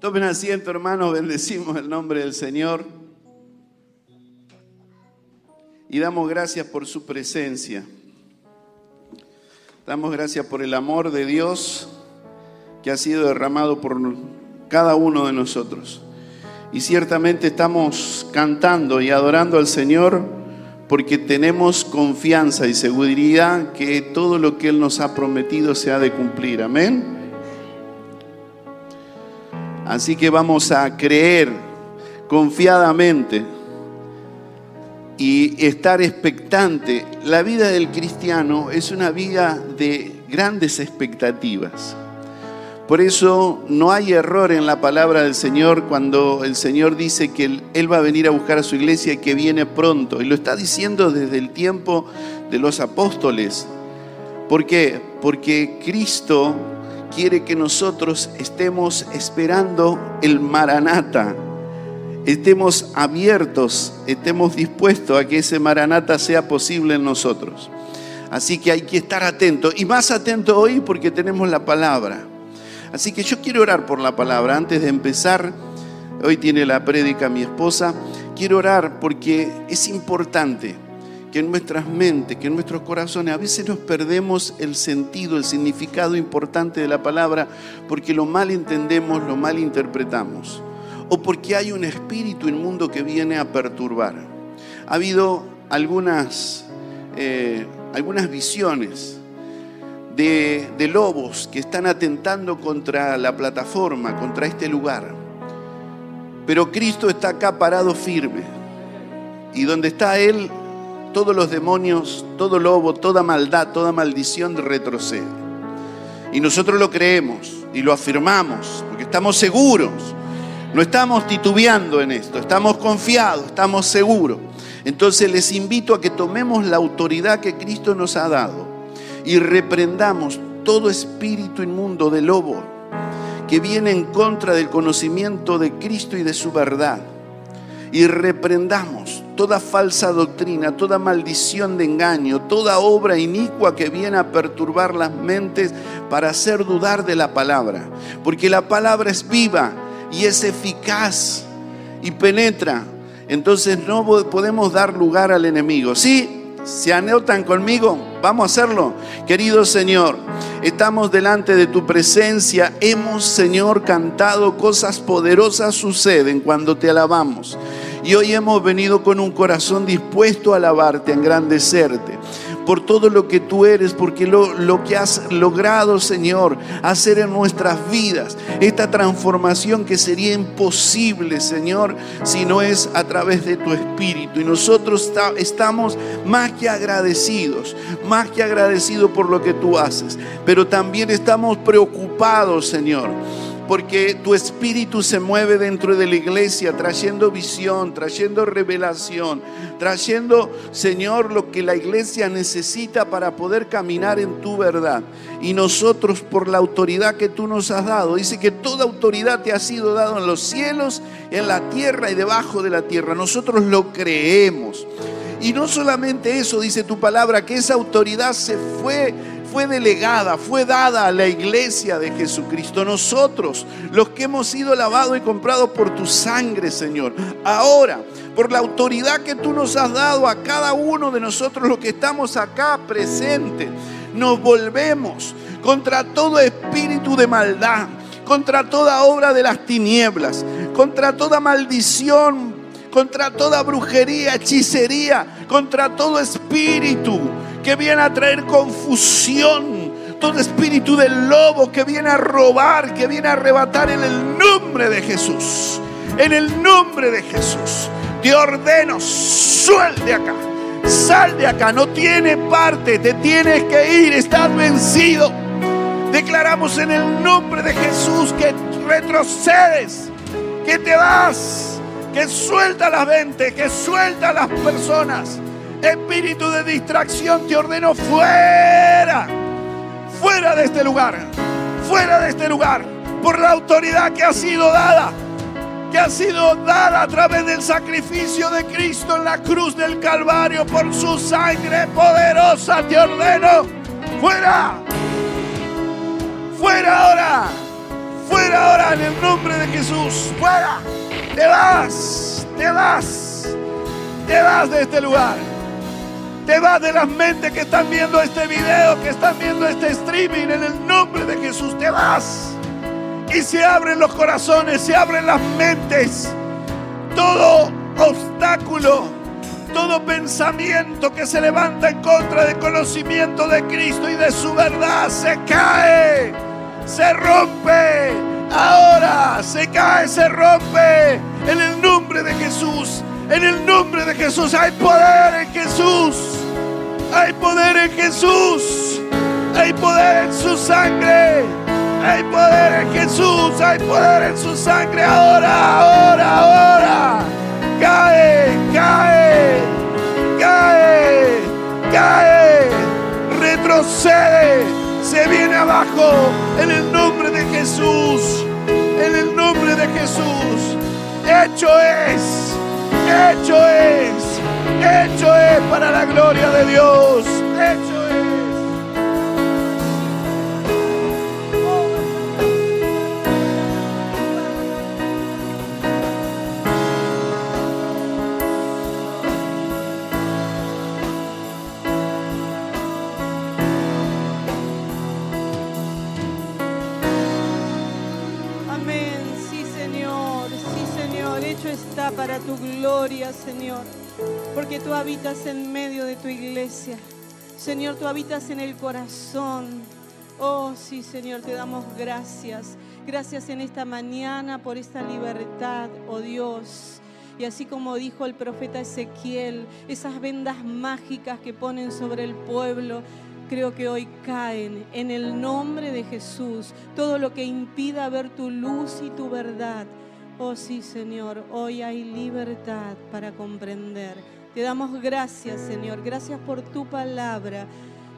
Tomen asiento, hermanos, bendecimos el nombre del Señor. Y damos gracias por su presencia. Damos gracias por el amor de Dios que ha sido derramado por cada uno de nosotros. Y ciertamente estamos cantando y adorando al Señor porque tenemos confianza y seguridad que todo lo que Él nos ha prometido se ha de cumplir. Amén. Así que vamos a creer confiadamente y estar expectante. La vida del cristiano es una vida de grandes expectativas. Por eso no hay error en la palabra del Señor cuando el Señor dice que Él va a venir a buscar a su iglesia y que viene pronto. Y lo está diciendo desde el tiempo de los apóstoles. ¿Por qué? Porque Cristo quiere que nosotros estemos esperando el maranata, estemos abiertos, estemos dispuestos a que ese maranata sea posible en nosotros. Así que hay que estar atentos y más atento hoy porque tenemos la palabra. Así que yo quiero orar por la palabra antes de empezar. Hoy tiene la prédica mi esposa. Quiero orar porque es importante que en nuestras mentes, que en nuestros corazones, a veces nos perdemos el sentido, el significado importante de la palabra, porque lo mal entendemos, lo mal interpretamos, o porque hay un espíritu inmundo que viene a perturbar. Ha habido algunas, eh, algunas visiones de, de lobos que están atentando contra la plataforma, contra este lugar, pero Cristo está acá parado firme. Y donde está Él, todos los demonios, todo lobo, toda maldad, toda maldición retrocede. Y nosotros lo creemos y lo afirmamos porque estamos seguros. No estamos titubeando en esto, estamos confiados, estamos seguros. Entonces les invito a que tomemos la autoridad que Cristo nos ha dado y reprendamos todo espíritu inmundo de lobo que viene en contra del conocimiento de Cristo y de su verdad. Y reprendamos toda falsa doctrina, toda maldición de engaño, toda obra inicua que viene a perturbar las mentes para hacer dudar de la palabra. Porque la palabra es viva y es eficaz y penetra. Entonces no podemos dar lugar al enemigo. ¿Sí? ¿Se anotan conmigo? Vamos a hacerlo. Querido Señor, estamos delante de tu presencia. Hemos, Señor, cantado cosas poderosas suceden cuando te alabamos. Y hoy hemos venido con un corazón dispuesto a alabarte, a engrandecerte por todo lo que tú eres, porque lo, lo, que has logrado, Señor, hacer en nuestras vidas, esta transformación que sería imposible, Señor, si no es a través de tu Espíritu. Y nosotros estamos más que agradecidos, más que agradecidos por lo que tú haces, pero también estamos preocupados, Señor porque tu espíritu se mueve dentro de la iglesia, trayendo visión, trayendo revelación, trayendo, Señor, lo que la iglesia necesita para poder caminar en tu verdad. Y nosotros, por la autoridad que tú nos has dado, dice que toda autoridad te ha sido dada en los cielos, en la tierra y debajo de la tierra. Nosotros lo creemos. Y no solamente eso, dice tu palabra, que esa autoridad se fue fue delegada, fue dada a la iglesia de Jesucristo. Nosotros, los que hemos sido lavados y comprados por tu sangre, Señor. Ahora, por la autoridad que tú nos has dado a cada uno de nosotros, los que estamos acá presentes, nos volvemos contra todo espíritu de maldad, contra toda obra de las tinieblas, contra toda maldición, contra toda brujería, hechicería, contra todo espíritu que viene a traer confusión, todo espíritu del lobo que viene a robar, que viene a arrebatar en el nombre de Jesús. En el nombre de Jesús. Te ordeno, suelte acá. Sal de acá, no tiene parte, te tienes que ir, estás vencido. Declaramos en el nombre de Jesús que retrocedes, que te vas, que suelta las ventes, que suelta las personas Espíritu de distracción, te ordeno fuera. Fuera de este lugar. Fuera de este lugar. Por la autoridad que ha sido dada. Que ha sido dada a través del sacrificio de Cristo en la cruz del Calvario. Por su sangre poderosa te ordeno. Fuera. Fuera ahora. Fuera ahora en el nombre de Jesús. Fuera. Te vas. Te vas. Te vas de este lugar. Te vas de las mentes que están viendo este video, que están viendo este streaming. En el nombre de Jesús. Te vas. Y se abren los corazones, se abren las mentes. Todo obstáculo, todo pensamiento que se levanta en contra del conocimiento de Cristo y de su verdad se cae, se rompe. Ahora se cae, se rompe. En el nombre de Jesús, en el nombre de Jesús hay poder en Jesús. Hay poder en Jesús. Hay poder en su sangre. Hay poder en Jesús, hay poder en su sangre ahora, ahora, ahora. Cae, cae, cae, cae, retrocede, se viene abajo en el nombre de Jesús, en el nombre de Jesús. Hecho es, hecho es, hecho es para la gloria de Dios. Hecho para tu gloria, Señor, porque tú habitas en medio de tu iglesia. Señor, tú habitas en el corazón. Oh, sí, Señor, te damos gracias. Gracias en esta mañana por esta libertad, oh Dios. Y así como dijo el profeta Ezequiel, esas vendas mágicas que ponen sobre el pueblo, creo que hoy caen en el nombre de Jesús. Todo lo que impida ver tu luz y tu verdad Oh sí, Señor, hoy hay libertad para comprender. Te damos gracias, Señor. Gracias por tu palabra.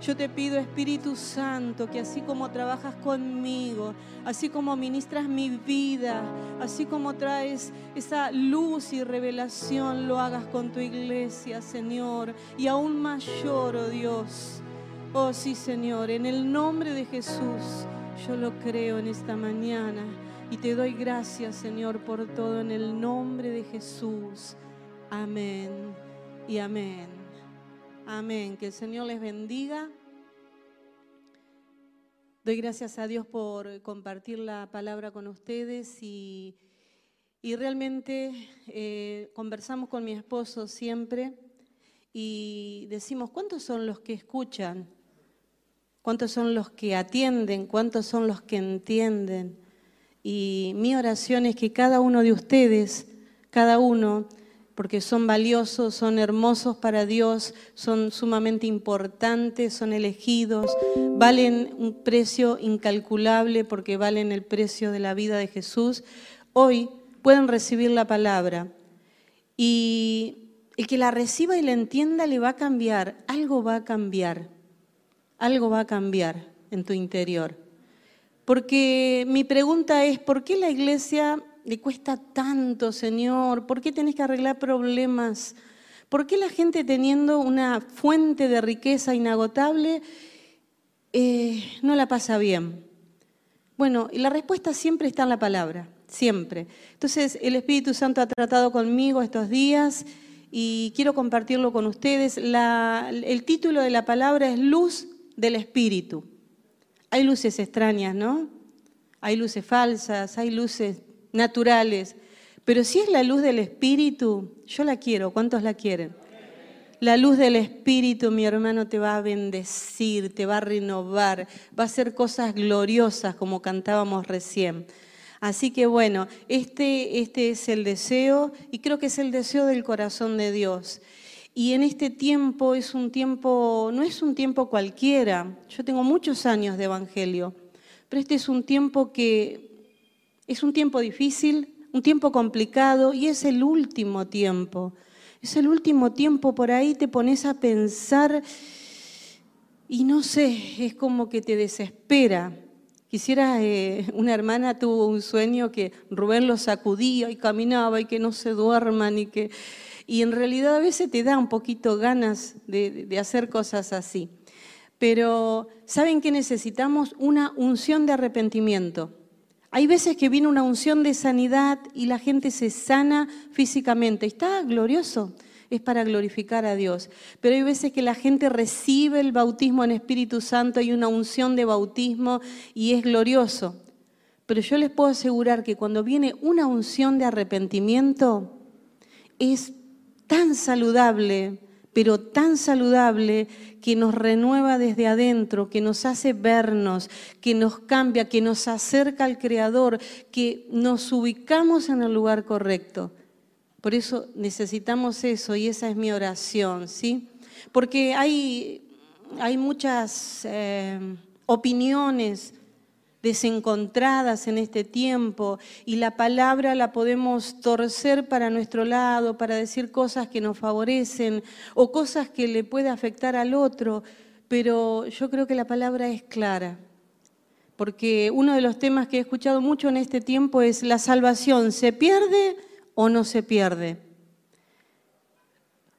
Yo te pido, Espíritu Santo, que así como trabajas conmigo, así como ministras mi vida, así como traes esa luz y revelación, lo hagas con tu iglesia, Señor, y aún mayor, oh Dios. Oh sí, Señor, en el nombre de Jesús, yo lo creo en esta mañana. Y te doy gracias, Señor, por todo en el nombre de Jesús. Amén y amén. Amén. Que el Señor les bendiga. Doy gracias a Dios por compartir la palabra con ustedes y, realmente eh, conversamos con mi esposo siempre y decimos, ¿cuántos son los que escuchan? ¿Cuántos son los que atienden? ¿Cuántos son los que entienden? Y mi oración es que cada uno de ustedes, cada uno, porque son valiosos, son hermosos para Dios, son sumamente importantes, son elegidos, valen un precio incalculable porque valen el precio de la vida de Jesús, hoy pueden recibir la palabra. Y el que la reciba y la entienda le va a cambiar, algo va a cambiar, algo va a cambiar en tu interior. Porque mi pregunta es, ¿por qué la iglesia le cuesta tanto, Señor? ¿Por qué tenés que arreglar problemas? ¿Por qué la gente teniendo una fuente de riqueza inagotable eh, no la pasa bien? Bueno, y la respuesta siempre está en la palabra, siempre. Entonces, el Espíritu Santo ha tratado conmigo estos días y quiero compartirlo con ustedes. el título de la palabra es Luz del Espíritu. Hay luces extrañas, ¿no? Hay luces falsas, hay luces naturales. Pero si es la luz del Espíritu, yo la quiero. ¿Cuántos la quieren? La luz del Espíritu, mi hermano, te va a bendecir, te va a renovar, va a hacer cosas gloriosas como cantábamos recién. Así que bueno, este, este es el deseo y creo que es el deseo del corazón de Dios. Y en este tiempo es un tiempo, no es un tiempo cualquiera. Yo tengo muchos años de evangelio, pero este es un tiempo que es un tiempo difícil, un tiempo complicado y es el último tiempo. Es el último tiempo, por ahí te pones a pensar y no sé, es como que te desespera. Quisiera, eh, una hermana tuvo un sueño que Rubén lo sacudía y caminaba y que no se duerman y que y en realidad a veces te da un poquito ganas de, hacer cosas así. Pero ¿saben que necesitamos? Una unción de arrepentimiento. Hay veces que viene una unción de sanidad y la gente se sana físicamente. Está glorioso, es para glorificar a Dios. Pero hay veces que la gente recibe el bautismo en Espíritu Santo y una unción de bautismo y es glorioso. Pero yo les puedo asegurar que cuando viene una unción de arrepentimiento, es tan saludable, pero tan saludable que nos renueva desde adentro, que nos hace vernos, que nos cambia, que nos acerca al Creador, que nos ubicamos en el lugar correcto. Por eso necesitamos eso y esa es mi oración, ¿sí? Porque hay, hay muchas eh, opiniones desencontradas en este tiempo y la palabra la podemos torcer para nuestro lado, para decir cosas que nos favorecen o cosas que le puede afectar al otro, pero yo creo que la palabra es clara, porque uno de los temas que he escuchado mucho en este tiempo es la salvación, ¿se pierde o no se pierde?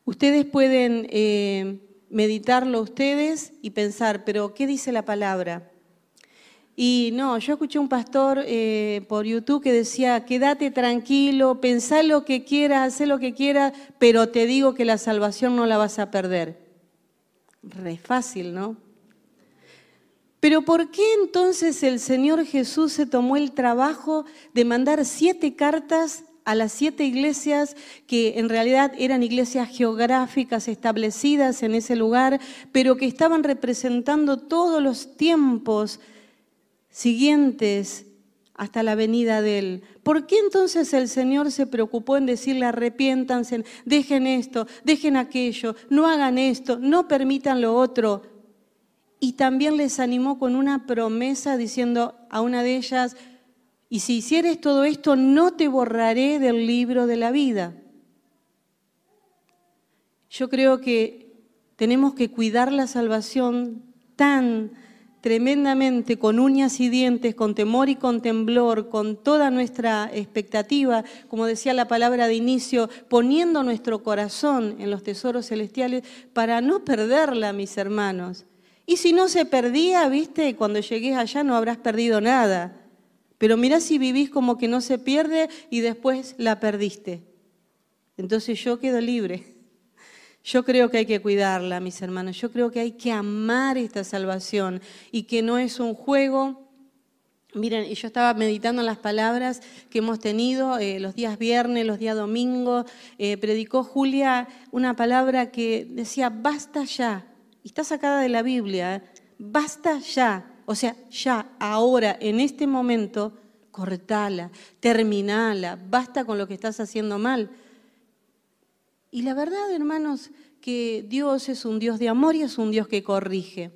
Ustedes pueden eh, meditarlo ustedes y pensar, pero ¿qué dice la palabra? Y no, yo escuché un pastor eh, por YouTube que decía, quédate tranquilo, pensá lo que quieras, haz lo que quieras, pero te digo que la salvación no la vas a perder. Re fácil, ¿no? Pero ¿por qué entonces el Señor Jesús se tomó el trabajo de mandar siete cartas a las siete iglesias que en realidad eran iglesias geográficas establecidas en ese lugar, pero que estaban representando todos los tiempos siguientes hasta la venida de Él. ¿Por qué entonces el Señor se preocupó en decirle arrepiéntanse, dejen esto, dejen aquello, no hagan esto, no permitan lo otro? Y también les animó con una promesa diciendo a una de ellas, y si hicieres todo esto, no te borraré del libro de la vida. Yo creo que tenemos que cuidar la salvación tan tremendamente con uñas y dientes, con temor y con temblor, con toda nuestra expectativa, como decía la palabra de inicio, poniendo nuestro corazón en los tesoros celestiales para no perderla, mis hermanos. Y si no se perdía, viste, cuando llegues allá no habrás perdido nada. Pero mirá si vivís como que no se pierde y después la perdiste. Entonces yo quedo libre. Yo creo que hay que cuidarla, mis hermanos. Yo creo que hay que amar esta salvación y que no es un juego. Miren, yo estaba meditando en las palabras que hemos tenido eh, los días viernes, los días domingos. Eh, predicó Julia una palabra que decía, basta ya. Y está sacada de la Biblia, ¿eh? basta ya. O sea, ya, ahora, en este momento, cortala, terminala, basta con lo que estás haciendo mal. Y la verdad, hermanos, que Dios es un Dios de amor y es un Dios que corrige.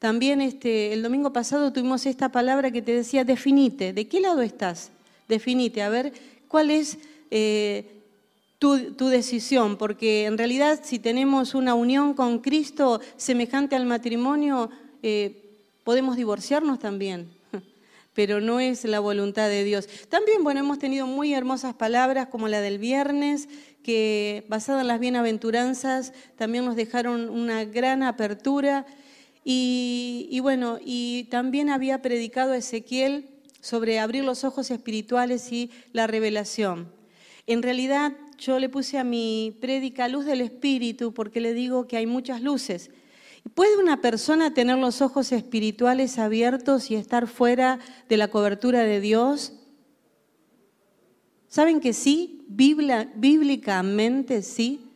También este, el domingo pasado tuvimos esta palabra que te decía, definite, ¿de qué lado estás? Definite, a ver cuál es eh, tu, decisión, porque en realidad si tenemos una unión con Cristo semejante al matrimonio, eh, podemos divorciarnos también pero no es la voluntad de Dios. También, bueno, hemos tenido muy hermosas palabras como la del viernes, que basada en las bienaventuranzas también nos dejaron una gran apertura. Y, bueno, y también había predicado Ezequiel sobre abrir los ojos espirituales y la revelación. En realidad yo le puse a mi prédica luz del espíritu porque le digo que hay muchas luces. ¿Puede una persona tener los ojos espirituales abiertos y estar fuera de la cobertura de Dios? ¿Saben que sí? bíblicamente sí.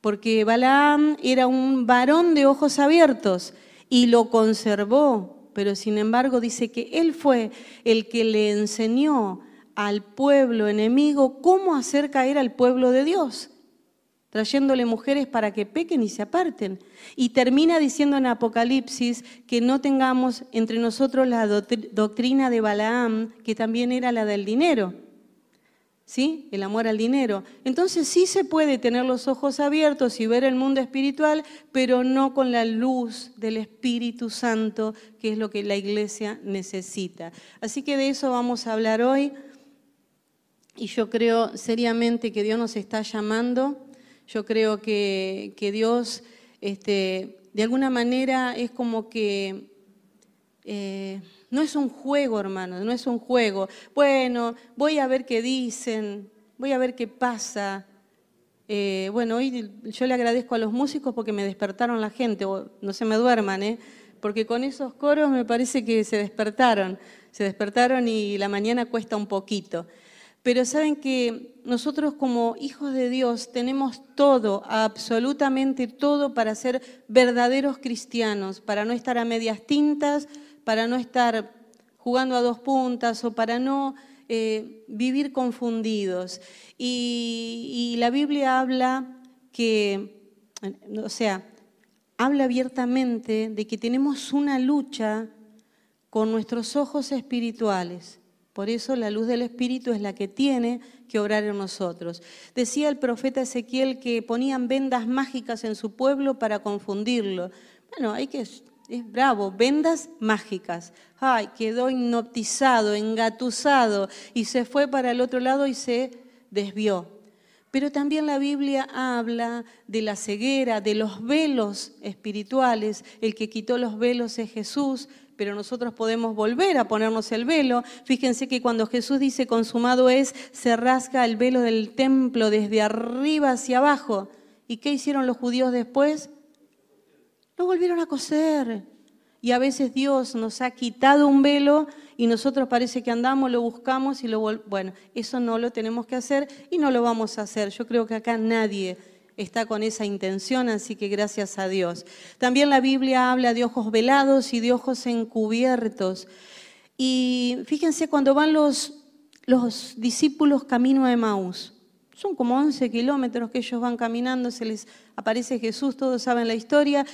Porque Balaam era un varón de ojos abiertos y lo conservó, pero sin embargo dice que él fue el que le enseñó al pueblo enemigo cómo hacer caer al pueblo de Dios trayéndole mujeres para que pequen y se aparten. Y termina diciendo en Apocalipsis que no tengamos entre nosotros la doctrina de Balaam, que también era la del dinero. ¿Sí? El amor al dinero. Entonces sí se puede tener los ojos abiertos y ver el mundo espiritual, pero no con la luz del Espíritu Santo, que es lo que la iglesia necesita. Así que de eso vamos a hablar hoy. Y yo creo seriamente que Dios nos está llamando yo creo que, Dios, este, de alguna manera, es como que, eh, No es un juego, hermanos, no es un juego. Bueno, voy a ver qué dicen, voy a ver qué pasa. Eh, bueno, hoy yo le agradezco a los músicos porque me despertaron la gente, no se me duerman, ¿eh? porque con esos coros me parece que se despertaron, se despertaron y la mañana cuesta un poquito. Pero saben que nosotros como hijos de Dios tenemos todo, absolutamente todo para ser verdaderos cristianos, para no estar a medias tintas, para no estar jugando a dos puntas o para no eh, vivir confundidos. Y, la Biblia habla que, o sea, habla abiertamente de que tenemos una lucha con nuestros ojos espirituales. Por eso la luz del Espíritu es la que tiene que obrar en nosotros. Decía el profeta Ezequiel que ponían vendas mágicas en su pueblo para confundirlo. Bueno, hay que es bravo, vendas mágicas. Ay, quedó hipnotizado, engatusado y se fue para el otro lado y se desvió. Pero también la Biblia habla de la ceguera, de los velos espirituales. El que quitó los velos es Jesús, pero nosotros podemos volver a ponernos el velo. Fíjense que cuando Jesús dice consumado es, se rasga el velo del templo desde arriba hacia abajo. ¿Y qué hicieron los judíos después? Lo volvieron a coser. Y a veces Dios nos ha quitado un velo y nosotros parece que andamos, lo buscamos y lo Bueno, eso no lo tenemos que hacer y no lo vamos a hacer. Yo creo que acá nadie está con esa intención, así que gracias a Dios. También la Biblia habla de ojos velados y de ojos encubiertos. Y fíjense cuando van los, los discípulos camino a Maús. Son como 11 kilómetros que ellos van caminando, se les aparece Jesús, todos saben la historia,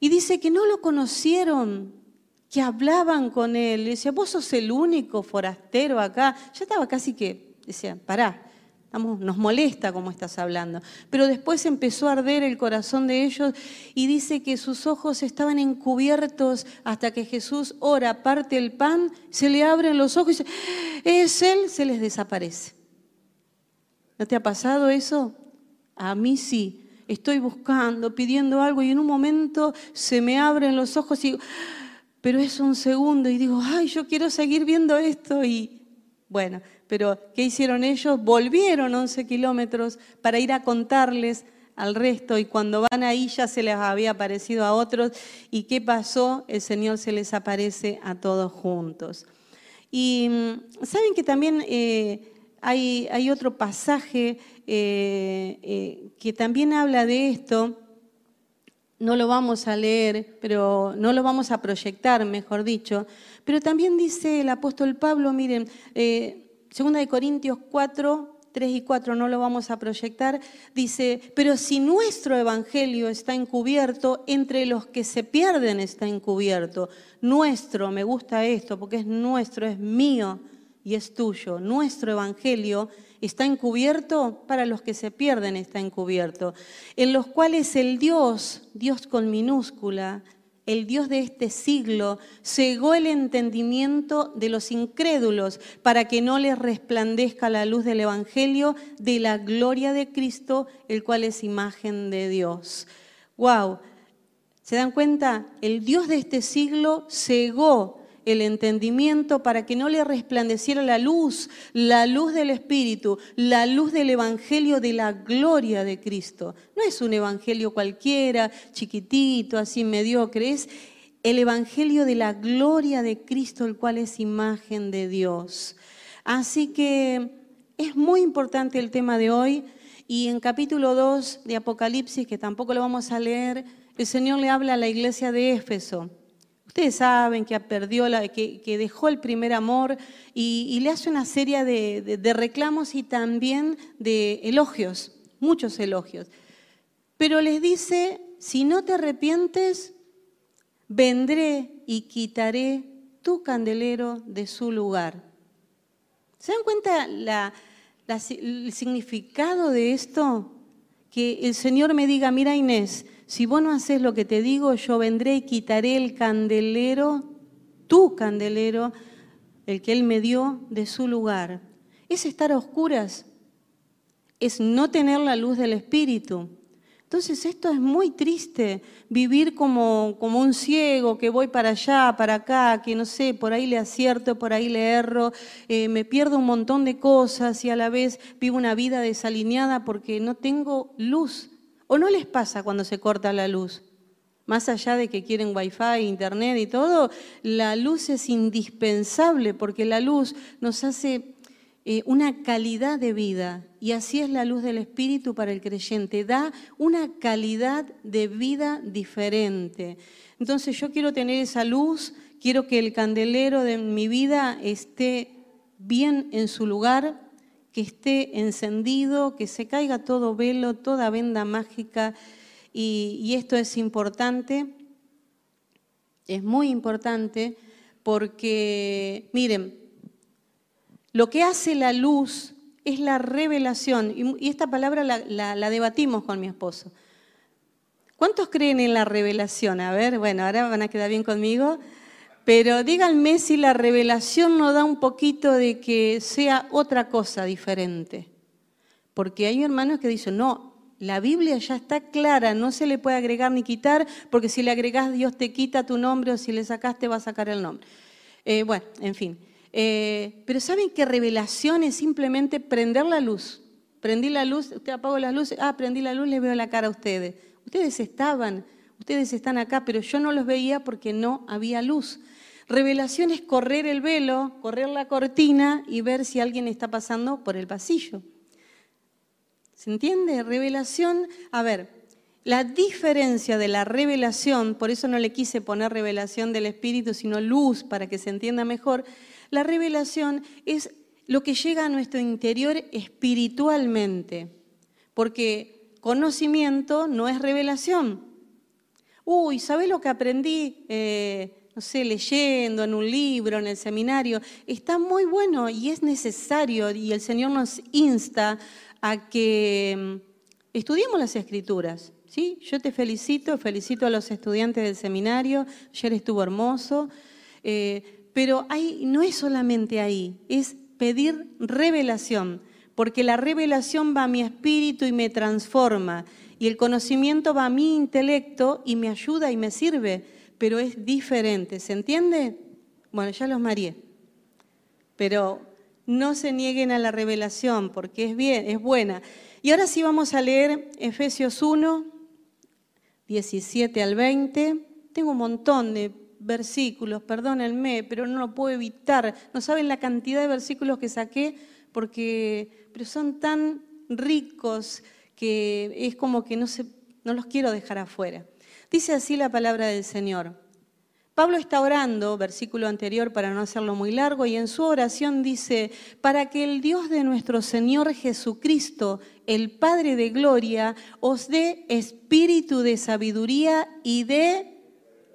y dice que no lo conocieron, que hablaban con él. Le decía, vos sos el único forastero acá. Ya estaba casi que, decía, pará, nos molesta cómo estás hablando. Pero después empezó a arder el corazón de ellos y dice que sus ojos estaban encubiertos hasta que Jesús ora, parte el pan, se le abren los ojos y dice, es él, se les desaparece. ¿No te ha pasado eso? A mí sí estoy buscando, pidiendo algo y en un momento se me abren los ojos y pero es un segundo y digo, ay, yo quiero seguir viendo esto y bueno, pero ¿qué hicieron ellos? Volvieron 11 kilómetros para ir a contarles al resto y cuando van ahí ya se les había aparecido a otros y ¿qué pasó? El Señor se les aparece a todos juntos. Y mm, saben que también eh, hay, otro pasaje eh, eh, que también habla de esto, no lo vamos a leer, pero no lo vamos a proyectar, mejor dicho, pero también dice el apóstol Pablo, miren, eh, segunda de Corintios 4, 3 y 4 no lo vamos a proyectar, dice, pero si nuestro evangelio está encubierto, entre los que se pierden está encubierto. Nuestro, me gusta esto, porque es nuestro, es mío y es tuyo. Nuestro evangelio está encubierto, para los que se pierden está encubierto, en los cuales el Dios, Dios con minúscula, el Dios de este siglo, cegó el entendimiento de los incrédulos para que no les resplandezca la luz del Evangelio de la gloria de Cristo, el cual es imagen de Dios. ¡Wow! ¿Se dan cuenta? El Dios de este siglo cegó el entendimiento para que no le resplandeciera la luz, la luz del Espíritu, la luz del Evangelio de la gloria de Cristo. No es un Evangelio cualquiera, chiquitito, así mediocre, es el Evangelio de la gloria de Cristo, el cual es imagen de Dios. Así que es muy importante el tema de hoy y en capítulo 2 de Apocalipsis, que tampoco lo vamos a leer, el Señor le habla a la iglesia de Éfeso. Ustedes saben que perdió, que, dejó el primer amor y, le hace una serie de, reclamos y también de elogios, muchos elogios. Pero les dice, si no te arrepientes, vendré y quitaré tu candelero de su lugar. ¿Se dan cuenta el significado de esto? Que el Señor me diga, mira Inés, si vos no haces lo que te digo, yo vendré y quitaré el candelero, tu candelero, el que Él me dio, de su lugar. Es estar a oscuras, es no tener la luz del Espíritu. Entonces esto es muy triste, vivir como, como un ciego, que voy para allá, para acá, que no sé, por ahí le acierto, por ahí le erro, eh, me pierdo un montón de cosas y a la vez vivo una vida desalineada porque no tengo luz. ¿O no les pasa cuando se corta la luz? Más allá de que quieren wifi, internet y todo, la luz es indispensable porque la luz nos hace eh, una calidad de vida. Y así es la luz del Espíritu para el creyente. Da una calidad de vida diferente. Entonces yo quiero tener esa luz, quiero que el candelero de mi vida esté bien en su lugar, que esté encendido, que se caiga todo velo, toda venda mágica. y, esto es importante, es muy importante, porque, miren, lo que hace la luz es la revelación, y esta palabra la, debatimos con mi esposo. ¿Cuántos creen en la revelación? A ver, bueno, ahora van a quedar bien conmigo, pero díganme si la revelación no da un poquito de que sea otra cosa diferente. Porque hay hermanos que dicen, no, la Biblia ya está clara, no se le puede agregar ni quitar, porque si le agregás Dios te quita tu nombre o si le sacaste va a sacar el nombre. Eh, bueno, en fin. Eh, pero ¿saben qué revelación es simplemente prender la luz? Prendí la luz, usted apagó las luces, ah, prendí la luz, le veo la cara a ustedes. Ustedes estaban, ustedes están acá, pero yo no los veía porque no había luz. Revelación es correr el velo, correr la cortina y ver si alguien está pasando por el pasillo. ¿Se entiende? Revelación, a ver, la diferencia de la revelación, por eso no le quise poner revelación del Espíritu, sino luz para que se entienda mejor, la revelación es lo que llega a nuestro interior espiritualmente, porque conocimiento no es revelación. Uy, ¿sabes lo que aprendí? Eh, no sé, leyendo en un libro, en el seminario. Está muy bueno y es necesario y el Señor nos insta a que mm, estudiemos las escrituras. ¿sí? Yo te felicito, felicito a los estudiantes del seminario, ayer estuvo hermoso. Eh, pero no es solamente ahí, es pedir revelación, porque la revelación va a mi espíritu y me transforma, y el conocimiento va a mi intelecto y me ayuda y me sirve, pero es diferente, ¿se entiende? Bueno, ya los mareé, pero no se nieguen a la revelación, porque es bien, es buena. Y ahora sí vamos a leer Efesios 1, 17 al 20. Tengo un montón de versículos, perdónenme, pero no lo puedo evitar. No saben la cantidad de versículos que saqué, porque pero son tan ricos que es como que no, se, no los quiero dejar afuera. Dice así la palabra del Señor. Pablo está orando, versículo anterior para no hacerlo muy largo, y en su oración dice, para que el Dios de nuestro Señor Jesucristo, el Padre de Gloria, os dé espíritu de sabiduría y de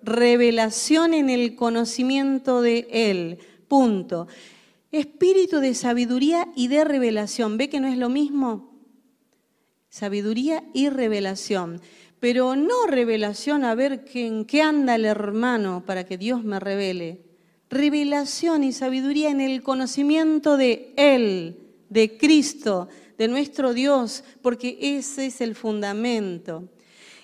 revelación en el conocimiento de Él. Punto. Espíritu de sabiduría y de revelación. ¿Ve que no es lo mismo? Sabiduría y revelación. Pero no revelación a ver en qué anda el hermano para que Dios me revele. Revelación y sabiduría en el conocimiento de Él, de Cristo, de nuestro Dios, porque ese es el fundamento.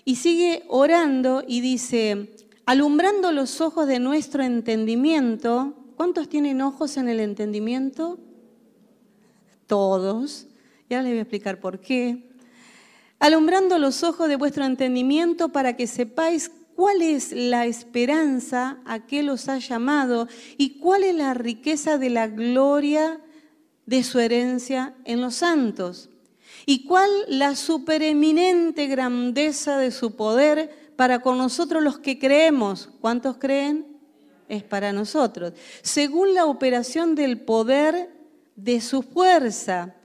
Y sigue orando y dice, alumbrando los ojos de nuestro entendimiento. ¿Cuántos tienen ojos en el entendimiento? Todos. Y ahora les voy a explicar por qué. Alumbrando los ojos de vuestro entendimiento para que sepáis cuál es la esperanza a que los ha llamado y cuál es la riqueza de la gloria de su herencia en los santos y cuál la supereminente grandeza de su poder para con nosotros los que creemos. ¿Cuántos creen? Es para nosotros. Según la operación del poder de su fuerza,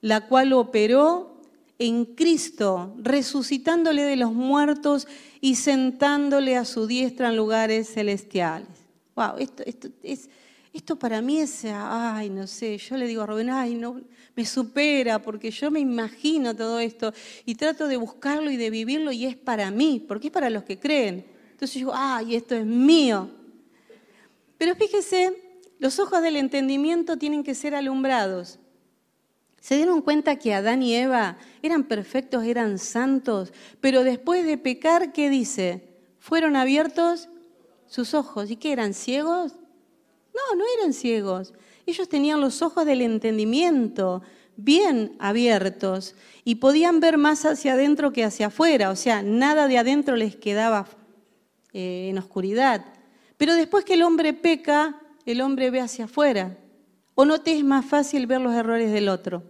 la cual operó en Cristo, resucitándole de los muertos y sentándole a su diestra en lugares celestiales. Wow, esto, esto, es, esto para mí es, ay, no sé, yo le digo a Rubén, ay, no, me supera, porque yo me imagino todo esto y trato de buscarlo y de vivirlo y es para mí, porque es para los que creen. Entonces yo digo, ay, esto es mío. Pero fíjese, los ojos del entendimiento tienen que ser alumbrados. Se dieron cuenta que Adán y Eva eran perfectos, eran santos, pero después de pecar, ¿qué dice? Fueron abiertos sus ojos. ¿Y qué eran ciegos? No, no eran ciegos. Ellos tenían los ojos del entendimiento bien abiertos y podían ver más hacia adentro que hacia afuera, o sea, nada de adentro les quedaba eh, en oscuridad. Pero después que el hombre peca, el hombre ve hacia afuera. ¿O no te es más fácil ver los errores del otro?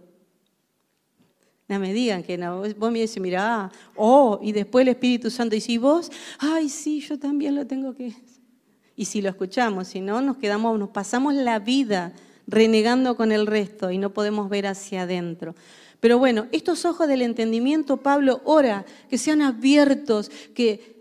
No me digan que. Vos me dices, mira, oh, y después el Espíritu Santo. Y si vos, ay, sí, yo también lo tengo que. Y si lo escuchamos, si no, nos quedamos, nos pasamos la vida renegando con el resto y no podemos ver hacia adentro. Pero bueno, estos ojos del entendimiento, Pablo ora que sean abiertos, que,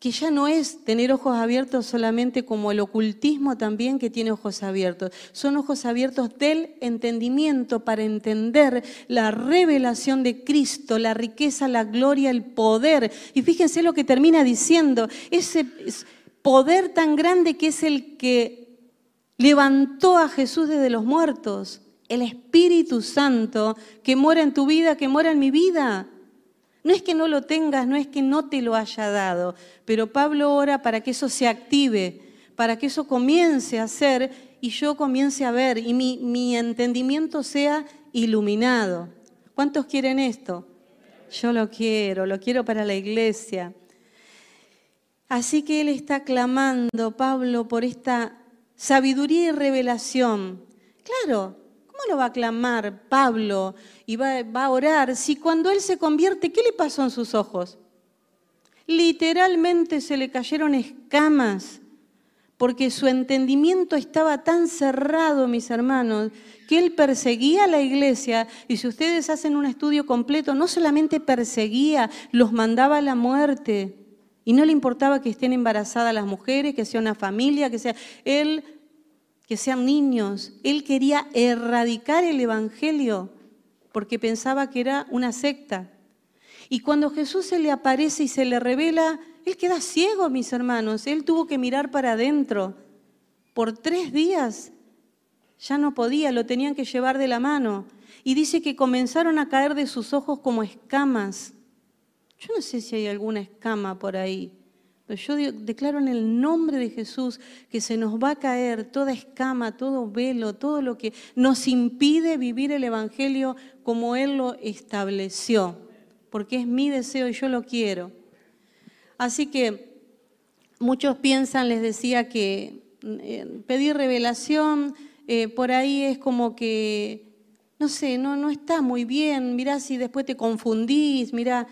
que ya no es tener ojos abiertos solamente como el ocultismo también que tiene ojos abiertos. Son ojos abiertos del entendimiento para entender la revelación de Cristo, la riqueza, la gloria, el poder. Y fíjense lo que termina diciendo, ese poder tan grande que es el que levantó a Jesús desde los muertos. El Espíritu Santo que mora en tu vida, que mora en mi vida. No es que no lo tengas, no es que no te lo haya dado, pero Pablo ora para que eso se active, para que eso comience a ser y yo comience a ver y mi, mi entendimiento sea iluminado. ¿Cuántos quieren esto? Yo lo quiero, lo quiero para la iglesia. Así que él está clamando, Pablo, por esta sabiduría y revelación. Claro, ¿cómo lo va a clamar Pablo y va, va, a orar si cuando él se convierte, ¿qué le pasó en sus ojos? Literalmente se le cayeron escamas porque su entendimiento estaba tan cerrado, mis hermanos, que él perseguía a la iglesia y si ustedes hacen un estudio completo, no solamente perseguía, los mandaba a la muerte. Y no le importaba que estén embarazadas las mujeres, que sea una familia, que sea él, que sean niños. Él quería erradicar el evangelio porque pensaba que era una secta. Y cuando Jesús se le aparece y se le revela, él queda ciego, mis hermanos. Él tuvo que mirar para adentro. Por tres días ya no podía, lo tenían que llevar de la mano. Y dice que comenzaron a caer de sus ojos como escamas. Yo no sé si hay alguna escama por ahí. Yo declaro en el nombre de Jesús que se nos va a caer toda escama, todo velo, todo lo que nos impide vivir el Evangelio como Él lo estableció. Porque es mi deseo y yo lo quiero. Así que muchos piensan, les decía, que eh, pedir revelación eh, por ahí es como que, no sé, no, no está muy bien. Mirá si después te confundís, mirá.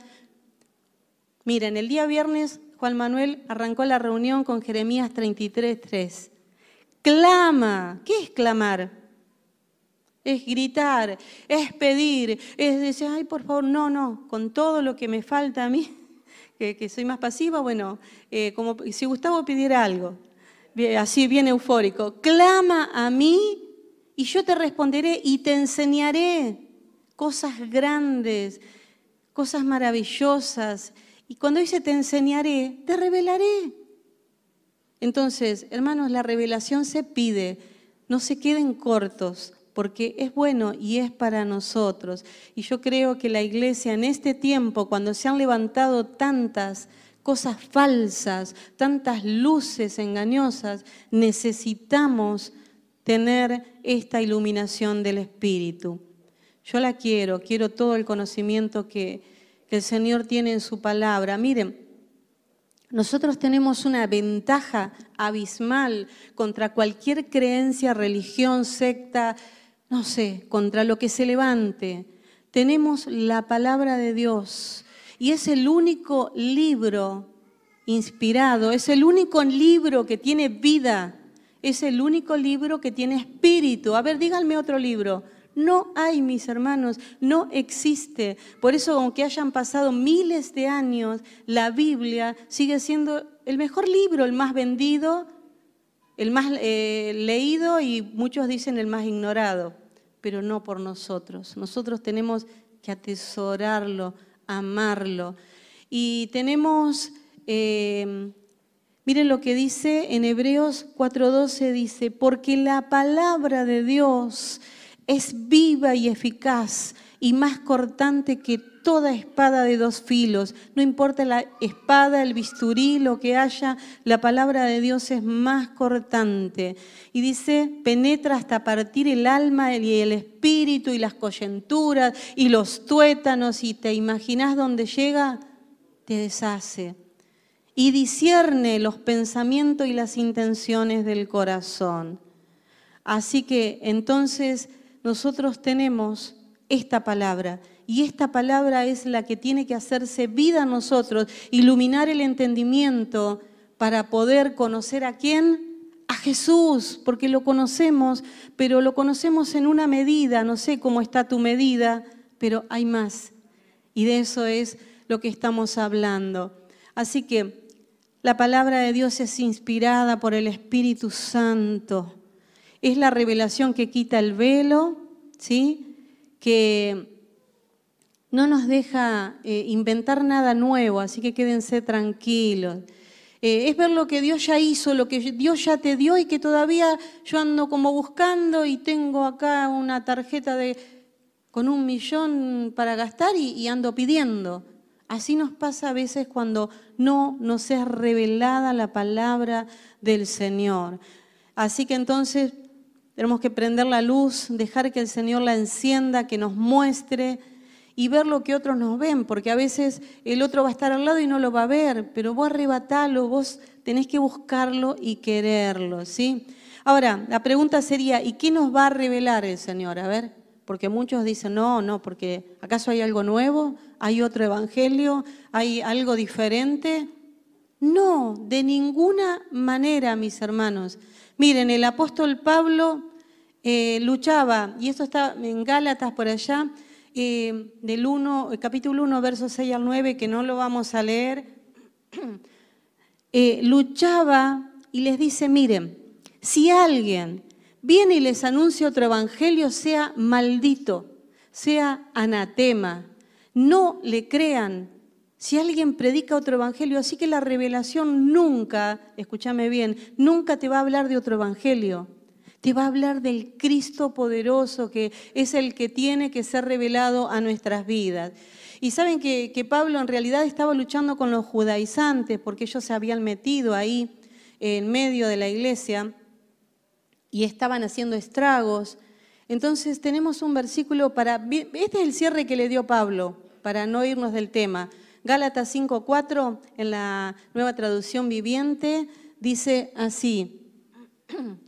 Miren, el día viernes Juan Manuel arrancó la reunión con Jeremías 33.3. Clama. ¿Qué es clamar? Es gritar, es pedir, es decir, ay, por favor, no, no, con todo lo que me falta a mí, que, soy más pasiva, bueno, eh, como si Gustavo pidiera algo, así bien eufórico, clama a mí y yo te responderé y te enseñaré cosas grandes, cosas maravillosas y cuando dice te enseñaré, te revelaré. Entonces, hermanos, la revelación se pide, no se queden cortos, porque es bueno y es para nosotros. Y yo creo que la iglesia en este tiempo, cuando se han levantado tantas cosas falsas, tantas luces engañosas, necesitamos tener esta iluminación del Espíritu. Yo la quiero, quiero todo el conocimiento que, que el Señor tiene en su palabra. Miren, nosotros tenemos una ventaja abismal contra cualquier creencia, religión, secta, no sé, contra lo que se levante. Tenemos la palabra de Dios y es el único libro inspirado, es el único libro que tiene vida, es el único libro que tiene espíritu. A ver, díganme otro libro. No hay, mis hermanos, no existe. Por eso, aunque hayan pasado miles de años, la Biblia sigue siendo el mejor libro, el más vendido, el más eh, leído y muchos dicen el más ignorado, pero no por nosotros. Nosotros tenemos que atesorarlo, amarlo. Y tenemos, eh, miren lo que dice en Hebreos 4:12, dice, porque la palabra de Dios es viva y eficaz y más cortante que toda espada de dos filos. No importa la espada, el bisturí, lo que haya, la palabra de Dios es más cortante. Y dice, penetra hasta partir el alma y el espíritu y las coyunturas y los tuétanos y te imaginas dónde llega, te deshace. Y discierne los pensamientos y las intenciones del corazón. Así que entonces nosotros tenemos esta palabra. Y esta palabra es la que tiene que hacerse vida a nosotros, iluminar el entendimiento para poder conocer a quién, a Jesús, porque lo conocemos, pero lo conocemos en una medida, no sé cómo está tu medida, pero hay más. Y de eso es lo que estamos hablando. Así que la palabra de Dios es inspirada por el Espíritu Santo. Es la revelación que quita el velo, ¿sí? que no nos deja eh, inventar nada nuevo, así que quédense tranquilos. Eh, es ver lo que Dios ya hizo, lo que Dios ya te dio y que todavía yo ando como buscando y tengo acá una tarjeta de, con un millón para gastar y, y ando pidiendo. Así nos pasa a veces cuando no nos es revelada la palabra del Señor. Así que entonces tenemos que prender la luz, dejar que el Señor la encienda, que nos muestre y ver lo que otros nos ven, porque a veces el otro va a estar al lado y no lo va a ver, pero vos arrebatalo, vos tenés que buscarlo y quererlo, ¿sí? Ahora, la pregunta sería, ¿y qué nos va a revelar el Señor? A ver, porque muchos dicen, no, no, porque ¿acaso hay algo nuevo? ¿Hay otro evangelio? ¿Hay algo diferente? No, de ninguna manera, mis hermanos. Miren, el apóstol Pablo eh, luchaba, y esto está en Gálatas por allá, eh, del 1, capítulo 1, versos 6 al 9, que no lo vamos a leer, eh, luchaba y les dice, miren, si alguien viene y les anuncia otro evangelio, sea maldito, sea anatema, no le crean. Si alguien predica otro evangelio, así que la revelación nunca, escúchame bien, nunca te va a hablar de otro evangelio. Va a hablar del Cristo poderoso que es el que tiene que ser revelado a nuestras vidas. Y saben que, Pablo en realidad estaba luchando con los judaizantes porque ellos se habían metido ahí en medio de la iglesia y estaban haciendo estragos. Entonces tenemos un versículo para... Este es el cierre que le dio Pablo, para no irnos del tema. Gálatas 5.4, en la nueva traducción viviente, dice así.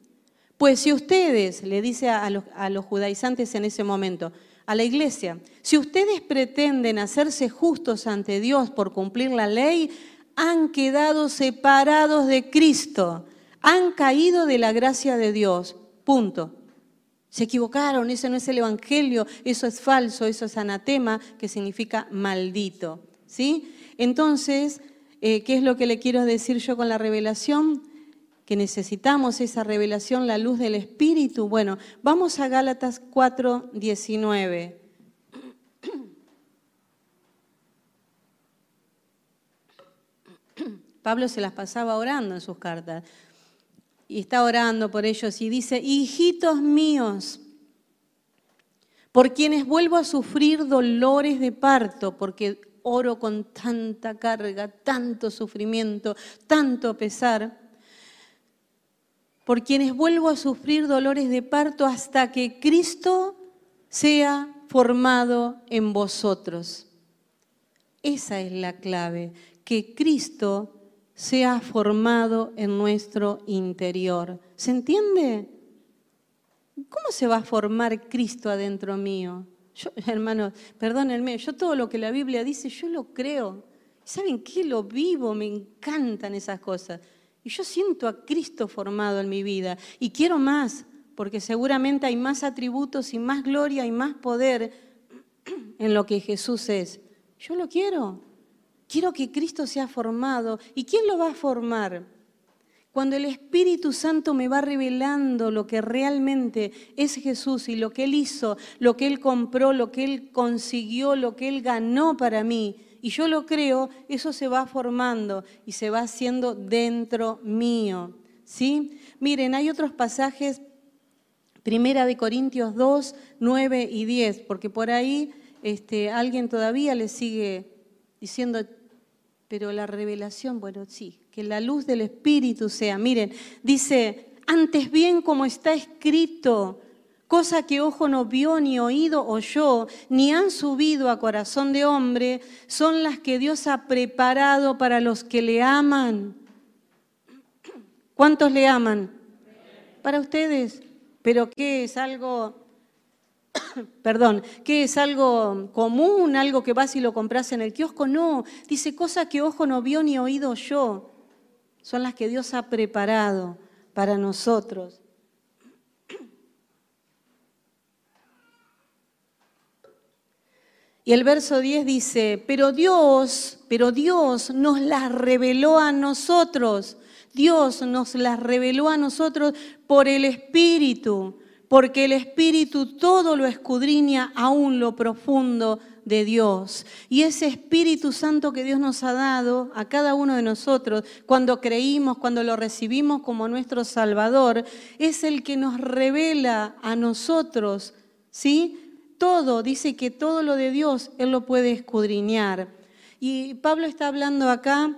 Pues si ustedes, le dice a los, judaizantes en ese momento, a la iglesia, si ustedes pretenden hacerse justos ante Dios por cumplir la ley, han quedado separados de Cristo, han caído de la gracia de Dios. Punto. Se equivocaron, ese no es el Evangelio, eso es falso, eso es anatema, que significa maldito. ¿sí? Entonces, eh, ¿qué es lo que le quiero decir yo con la revelación? Que necesitamos esa revelación, la luz del Espíritu. Bueno, vamos a Gálatas 4, 19. Pablo se las pasaba orando en sus cartas y está orando por ellos y dice, hijitos míos, por quienes vuelvo a sufrir dolores de parto, porque oro con tanta carga, tanto sufrimiento, tanto pesar, por quienes vuelvo a sufrir dolores de parto hasta que Cristo sea formado en vosotros. Esa es la clave, que Cristo sea formado en nuestro interior. ¿Se entiende? ¿Cómo se va a formar Cristo adentro mío? Yo, hermanos, perdónenme, yo todo lo que la Biblia dice, yo lo creo. ¿Saben qué? Lo vivo, me encantan esas cosas. Y yo siento a Cristo formado en mi vida y quiero más, porque seguramente hay más atributos y más gloria y más poder en lo que Jesús es. Yo lo quiero. Quiero que Cristo sea formado. ¿Y quién lo va a formar? Cuando el Espíritu Santo me va revelando lo que realmente es Jesús y lo que Él hizo, lo que Él compró, lo que Él consiguió, lo que Él ganó para mí, y yo lo creo, eso se va formando y se va haciendo dentro mío. ¿sí? Miren, hay otros pasajes Primera de Corintios 2, 9 y 10, porque por ahí este, alguien todavía le sigue diciendo, pero la revelación, bueno, sí, que la luz del Espíritu sea. Miren, dice, antes bien como está escrito, cosa que ojo no vio, ni oído oyó, ni han subido a corazón de hombre, son las que Dios ha preparado para los que le aman. ¿Cuántos le aman? Para ustedes. Pero ¿qué es algo, perdón, qué es algo común, algo que vas y lo compras en el kiosco? No, dice cosas que ojo no vio ni oído yo. Son las que Dios ha preparado para nosotros. Y el verso 10 dice, pero Dios, pero Dios nos las reveló a nosotros. Dios nos las reveló a nosotros por el Espíritu, porque el Espíritu todo lo escudriña aún lo profundo de Dios. Y ese Espíritu Santo que Dios nos ha dado a cada uno de nosotros, cuando creímos, cuando lo recibimos como nuestro Salvador, es el que nos revela a nosotros, ¿sí? Todo, dice que todo lo de Dios Él lo puede escudriñar. Y Pablo está hablando acá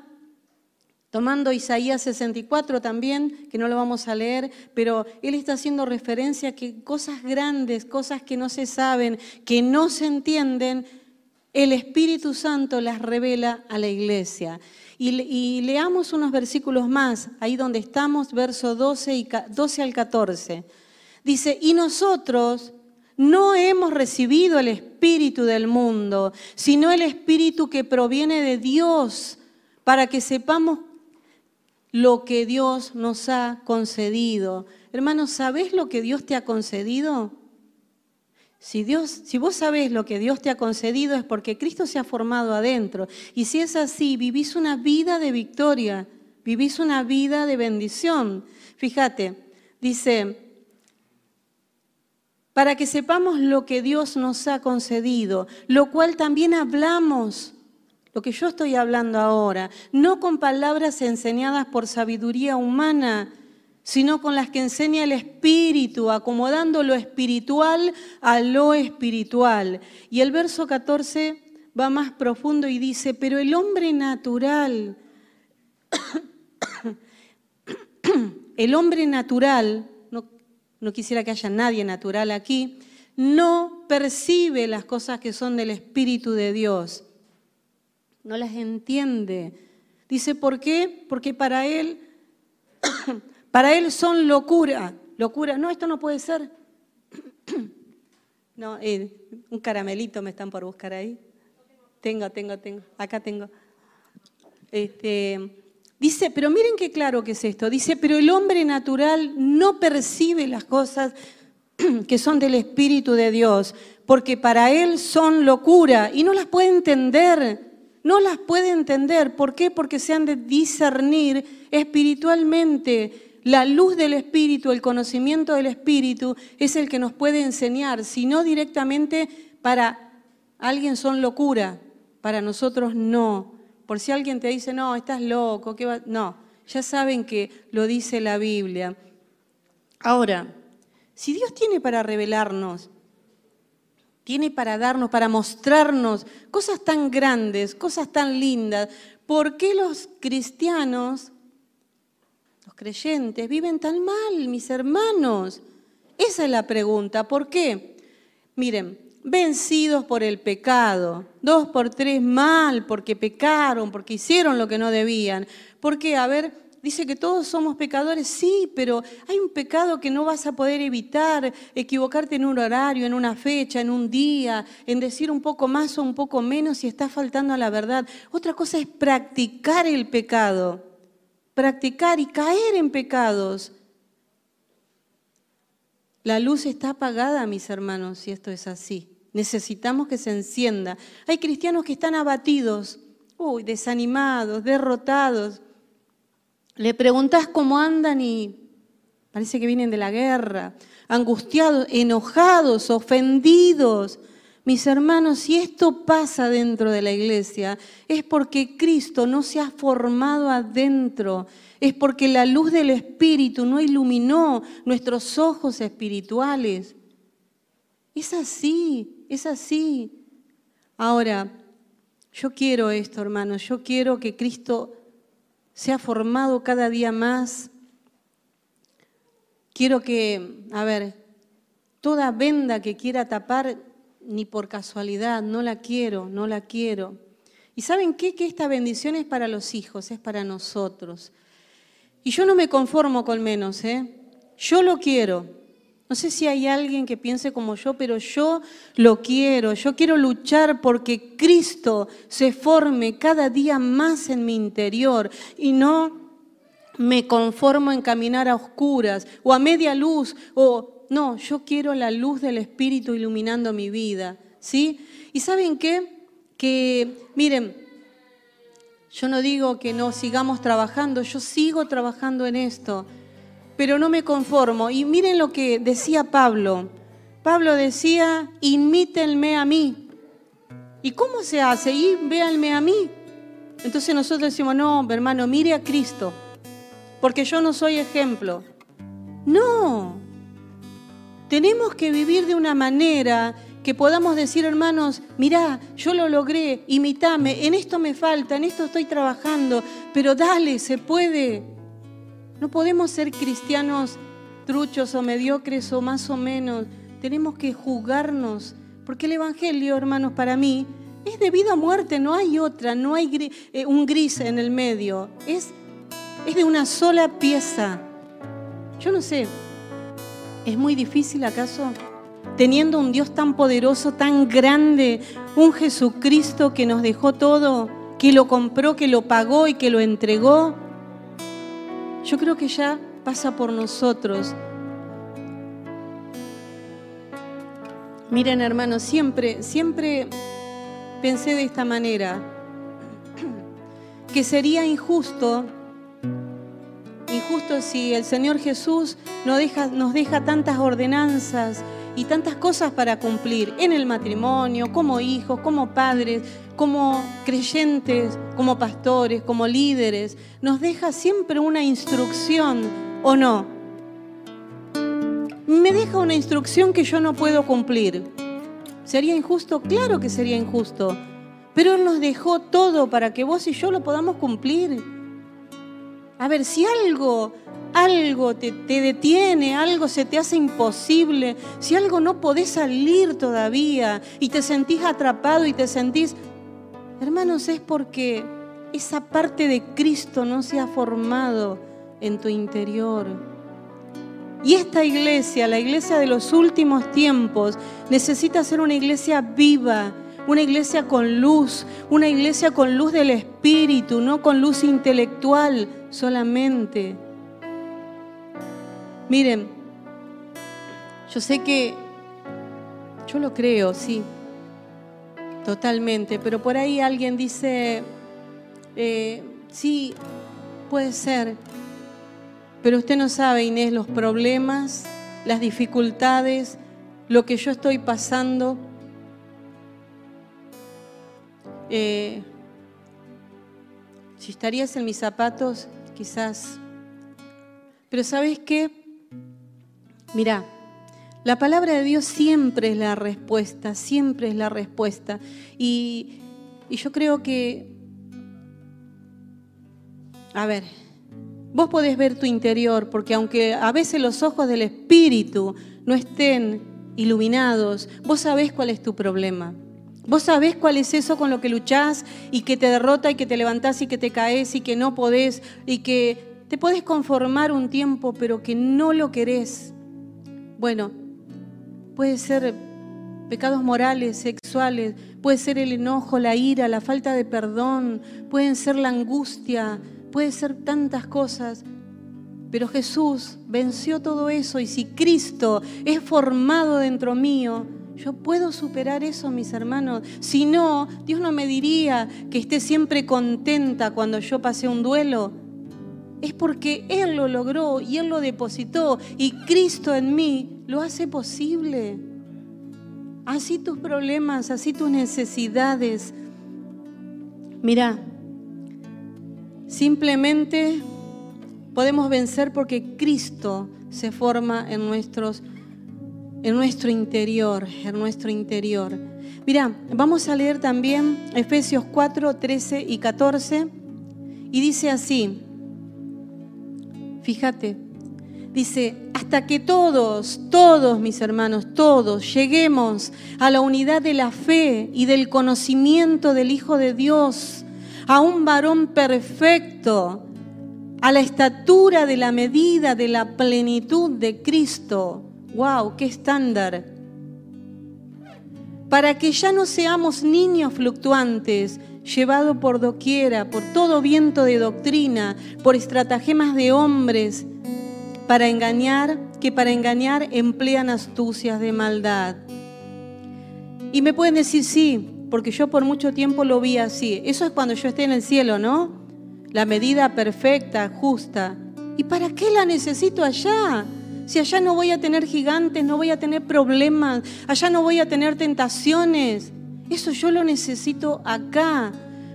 Tomando Isaías 64 también, que no lo vamos a leer, pero él está haciendo referencia a que cosas grandes, cosas que no se saben, que no se entienden, el Espíritu Santo las revela a la iglesia. Y, leamos unos versículos más, ahí donde estamos, verso 12, y, 12 al 14. Dice, y nosotros no hemos recibido el Espíritu del mundo, sino el Espíritu que proviene de Dios, para que sepamos lo que Dios nos ha concedido. Hermanos, ¿sabés lo que Dios te ha concedido? Si, Dios, si vos sabés lo que Dios te ha concedido es porque Cristo se ha formado adentro. Y si es así, vivís una vida de victoria, vivís una vida de bendición. Fíjate, dice, para que sepamos lo que Dios nos ha concedido, lo cual también hablamos lo que yo estoy hablando ahora, no con palabras enseñadas por sabiduría humana, sino con las que enseña el Espíritu, acomodando lo espiritual a lo espiritual. Y el verso 14 va más profundo y dice, pero el hombre natural, el hombre natural, no, quisiera que haya nadie natural aquí, no percibe las cosas que son del Espíritu de Dios no las entiende. Dice, ¿por qué? Porque para él, para él son locura, locura. No, esto no puede ser. No, eh, un caramelito me están por buscar ahí. Tengo, tengo, tengo. Acá tengo. Este, dice, pero miren qué claro que es esto. Dice, pero el hombre natural no percibe las cosas que son del Espíritu de Dios, porque para él son locura y no las puede entender no las puede entender. ¿Por qué? Porque se han de discernir espiritualmente. La luz del Espíritu, el conocimiento del Espíritu es el que nos puede enseñar, si no directamente para alguien son locura, para nosotros no. Por si alguien te dice, no, estás loco, ¿qué va? no, ya saben que lo dice la Biblia. Ahora, si Dios tiene para revelarnos tiene para darnos, para mostrarnos cosas tan grandes, cosas tan lindas. ¿Por qué los cristianos, los creyentes, viven tan mal, mis hermanos? Esa es la pregunta. ¿Por qué? Miren, vencidos por el pecado, dos por tres mal porque pecaron, porque hicieron lo que no debían. ¿Por qué? A ver, dice que todos somos pecadores, sí, pero hay un pecado que no vas a poder evitar, equivocarte en un horario, en una fecha, en un día, en decir un poco más o un poco menos si estás faltando a la verdad. Otra cosa es practicar el pecado, practicar y caer en pecados. La luz está apagada, mis hermanos, si esto es así. Necesitamos que se encienda. Hay cristianos que están abatidos, desanimados, derrotados le preguntás cómo andan y parece que vienen de la guerra, angustiados, enojados, ofendidos. Mis hermanos, si esto pasa dentro de la iglesia, es porque Cristo no se ha formado adentro, es porque la luz del Espíritu no iluminó nuestros ojos espirituales. Es así, es así. Ahora, yo quiero esto, hermanos, yo quiero que Cristo sea formado cada día más. Quiero que, a ver, toda venda que quiera tapar ni por casualidad, no la quiero, no la quiero. ¿Y saben qué? Que esta bendición es para los hijos, es para nosotros. Y yo no me conformo con menos, ¿eh? Yo lo quiero. No sé si hay alguien que piense como yo, pero yo lo quiero. Yo quiero luchar porque Cristo se forme cada día más en mi interior y no me conformo en caminar a oscuras o a media luz o no, yo quiero la luz del Espíritu iluminando mi vida, ¿sí? ¿Y saben qué? Que, miren, yo no digo que no sigamos trabajando, yo sigo trabajando en esto, pero no me conformo. Y miren lo que decía Pablo. Pablo decía, imítenme a mí. ¿Y cómo se hace? Y véanme a mí. Entonces nosotros decimos, no, hermano, mire a Cristo, porque yo no soy ejemplo. No, tenemos que vivir de una manera que podamos decir, hermanos, mirá, yo lo logré, imitame, en esto me falta, en esto estoy trabajando, pero dale, se puede. No podemos ser cristianos truchos o mediocres o más o menos. Tenemos que jugarnos, porque el Evangelio, hermanos, para mí es de vida o muerte, no hay otra, no hay eh, un gris en el medio, es, es de una sola pieza. Yo no sé, ¿Es muy difícil acaso? Teniendo un Dios tan poderoso, tan grande, un Jesucristo que nos dejó todo, que lo compró, que lo pagó y que lo entregó, yo creo que ya pasa por nosotros. Miren hermanos, siempre, siempre pensé de esta manera, que sería injusto injusto si el Señor Jesús nos deja, nos deja tantas ordenanzas y tantas cosas para cumplir en el matrimonio, como hijos, como padres, como creyentes, como pastores, como líderes. Nos deja siempre una instrucción, ¿o no? Me deja una instrucción que yo no puedo cumplir. ¿Sería injusto? Claro que sería injusto. Pero Él nos dejó todo para que vos y yo lo podamos cumplir. A ver, si algo, algo te, detiene, algo se te hace imposible, si algo no podés salir todavía y te sentís atrapado y te sentís, hermanos, es porque esa parte de Cristo no se ha formado en tu interior. Y esta iglesia, la iglesia de los últimos tiempos, necesita ser una iglesia viva, una iglesia con luz, una iglesia con luz del Espíritu, no con luz intelectual solamente. Miren, yo sé que, yo lo creo, sí, totalmente, pero por ahí alguien dice, eh, sí, puede ser, pero usted no sabe, Inés, los problemas, las dificultades, lo que yo estoy pasando eh, si estarías en mis zapatos, quizás. Pero ¿sabes qué? Mira, la palabra de Dios siempre es la respuesta, siempre es la respuesta. Y, y yo creo que, a ver, vos podés ver tu interior, porque aunque a veces los ojos del Espíritu no estén iluminados, vos sabés cuál es tu problema. Vos sabés cuál es eso con lo que luchás y que te derrota y que te levantás y que te caes y que no podés y que te podés conformar un tiempo pero que no lo querés. Bueno, puede ser pecados morales, sexuales, puede ser el enojo, la ira, la falta de perdón, pueden ser la angustia, puede ser tantas cosas. Pero Jesús venció todo eso y si Cristo es formado dentro mío, yo puedo superar eso, mis hermanos. Si no, Dios no me diría que esté siempre contenta cuando yo pasé un duelo. Es porque Él lo logró y Él lo depositó y Cristo en mí lo hace posible. así tus problemas, así tus necesidades. Mira, simplemente podemos vencer porque Cristo se forma en nuestros en nuestro interior, en nuestro interior. Mira, vamos a leer también Efesios 4, 13 y 14 y dice así, fíjate, dice, hasta que todos, todos mis hermanos, todos lleguemos a la unidad de la fe y del conocimiento del Hijo de Dios, a un varón perfecto, a la estatura de la medida de la plenitud de Cristo. ¡Wow! ¡Qué estándar! Para que ya no seamos niños fluctuantes, llevados por doquiera, por todo viento de doctrina, por estratagemas de hombres, para engañar, que para engañar emplean astucias de maldad. Y me pueden decir sí, porque yo por mucho tiempo lo vi así. Eso es cuando yo esté en el cielo, ¿no? La medida perfecta, justa. ¿Y para qué la necesito allá? Si allá no voy a tener gigantes, no voy a tener problemas, allá no voy a tener tentaciones. Eso yo lo necesito acá.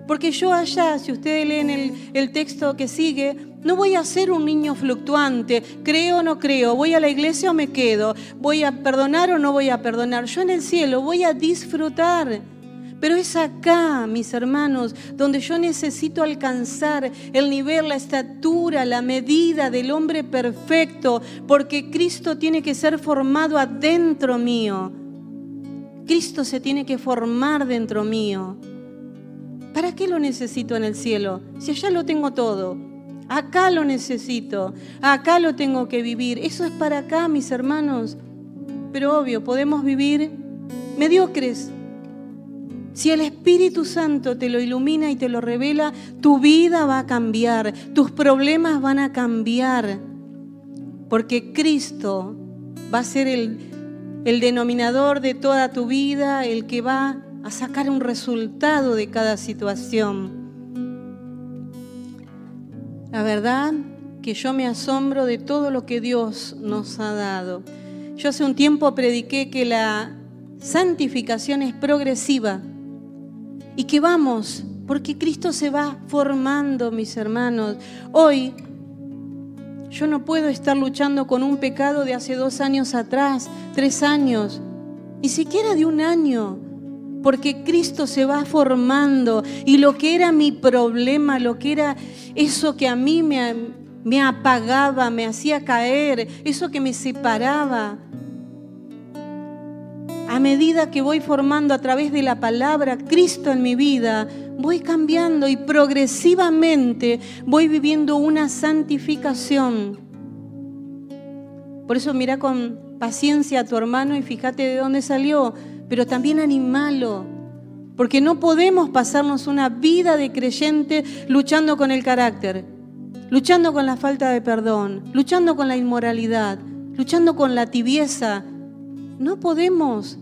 Porque yo allá, si ustedes leen el, el texto que sigue, no voy a ser un niño fluctuante, creo o no creo, voy a la iglesia o me quedo, voy a perdonar o no voy a perdonar. Yo en el cielo voy a disfrutar. Pero es acá, mis hermanos, donde yo necesito alcanzar el nivel, la estatura, la medida del hombre perfecto, porque Cristo tiene que ser formado adentro mío. Cristo se tiene que formar dentro mío. ¿Para qué lo necesito en el cielo? Si allá lo tengo todo. Acá lo necesito, acá lo tengo que vivir. Eso es para acá, mis hermanos. Pero obvio, podemos vivir mediocres. Si el Espíritu Santo te lo ilumina y te lo revela, tu vida va a cambiar, tus problemas van a cambiar. Porque Cristo va a ser el, el denominador de toda tu vida, el que va a sacar un resultado de cada situación. La verdad que yo me asombro de todo lo que Dios nos ha dado. Yo hace un tiempo prediqué que la santificación es progresiva y que vamos, porque Cristo se va formando, mis hermanos. Hoy yo no puedo estar luchando con un pecado de hace dos años atrás, tres años, ni siquiera de un año porque Cristo se va formando y lo que era mi problema, lo que era eso que a mí me, me apagaba, me hacía caer, eso que me separaba, a medida que voy formando a través de la palabra Cristo en mi vida, voy cambiando y progresivamente voy viviendo una santificación. Por eso mira con paciencia a tu hermano y fíjate de dónde salió pero también animalo. Porque no podemos pasarnos una vida de creyente luchando con el carácter, luchando con la falta de perdón, luchando con la inmoralidad, luchando con la tibieza. No podemos.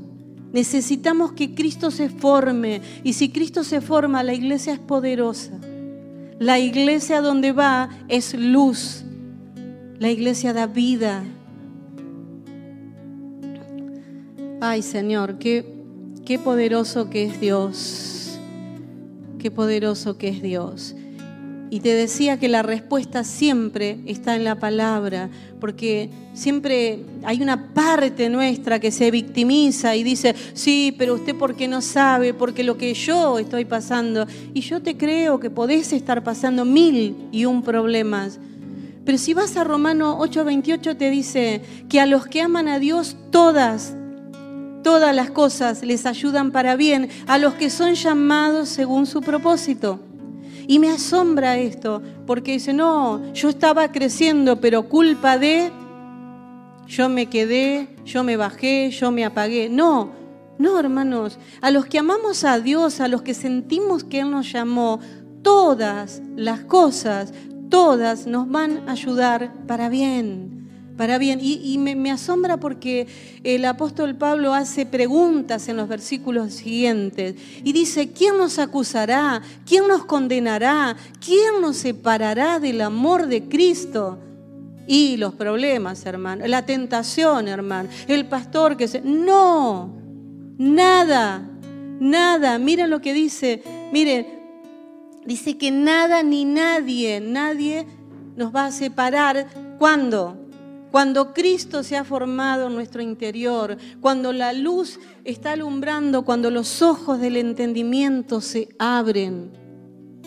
Necesitamos que Cristo se forme. Y si Cristo se forma, la iglesia es poderosa. La iglesia donde va es luz. La iglesia da vida. Ay Señor, qué, qué poderoso que es Dios. Qué poderoso que es Dios. Y te decía que la respuesta siempre está en la palabra, porque siempre hay una parte nuestra que se victimiza y dice, sí, pero usted porque no sabe, porque lo que yo estoy pasando, y yo te creo que podés estar pasando mil y un problemas. Pero si vas a Romano 8:28 te dice que a los que aman a Dios todas todas las cosas les ayudan para bien a los que son llamados según su propósito. Y me asombra esto, porque dice, no, yo estaba creciendo, pero culpa de, yo me quedé, yo me bajé, yo me apagué. No, no, hermanos, a los que amamos a Dios, a los que sentimos que Él nos llamó, todas las cosas, todas nos van a ayudar para bien para bien. Y, me, asombra porque el apóstol Pablo hace preguntas en los versículos siguientes y dice, ¿quién nos acusará? ¿quién nos condenará? ¿quién nos separará del amor de Cristo? Y los problemas, hermano, la tentación, hermano, el pastor que se... No, nada, nada. Miren lo que dice, miren, dice que nada ni nadie, nadie nos va a separar. ¿Cuándo? Cuando Cristo se ha formado en nuestro interior, cuando la luz está alumbrando, cuando los ojos del entendimiento se abren.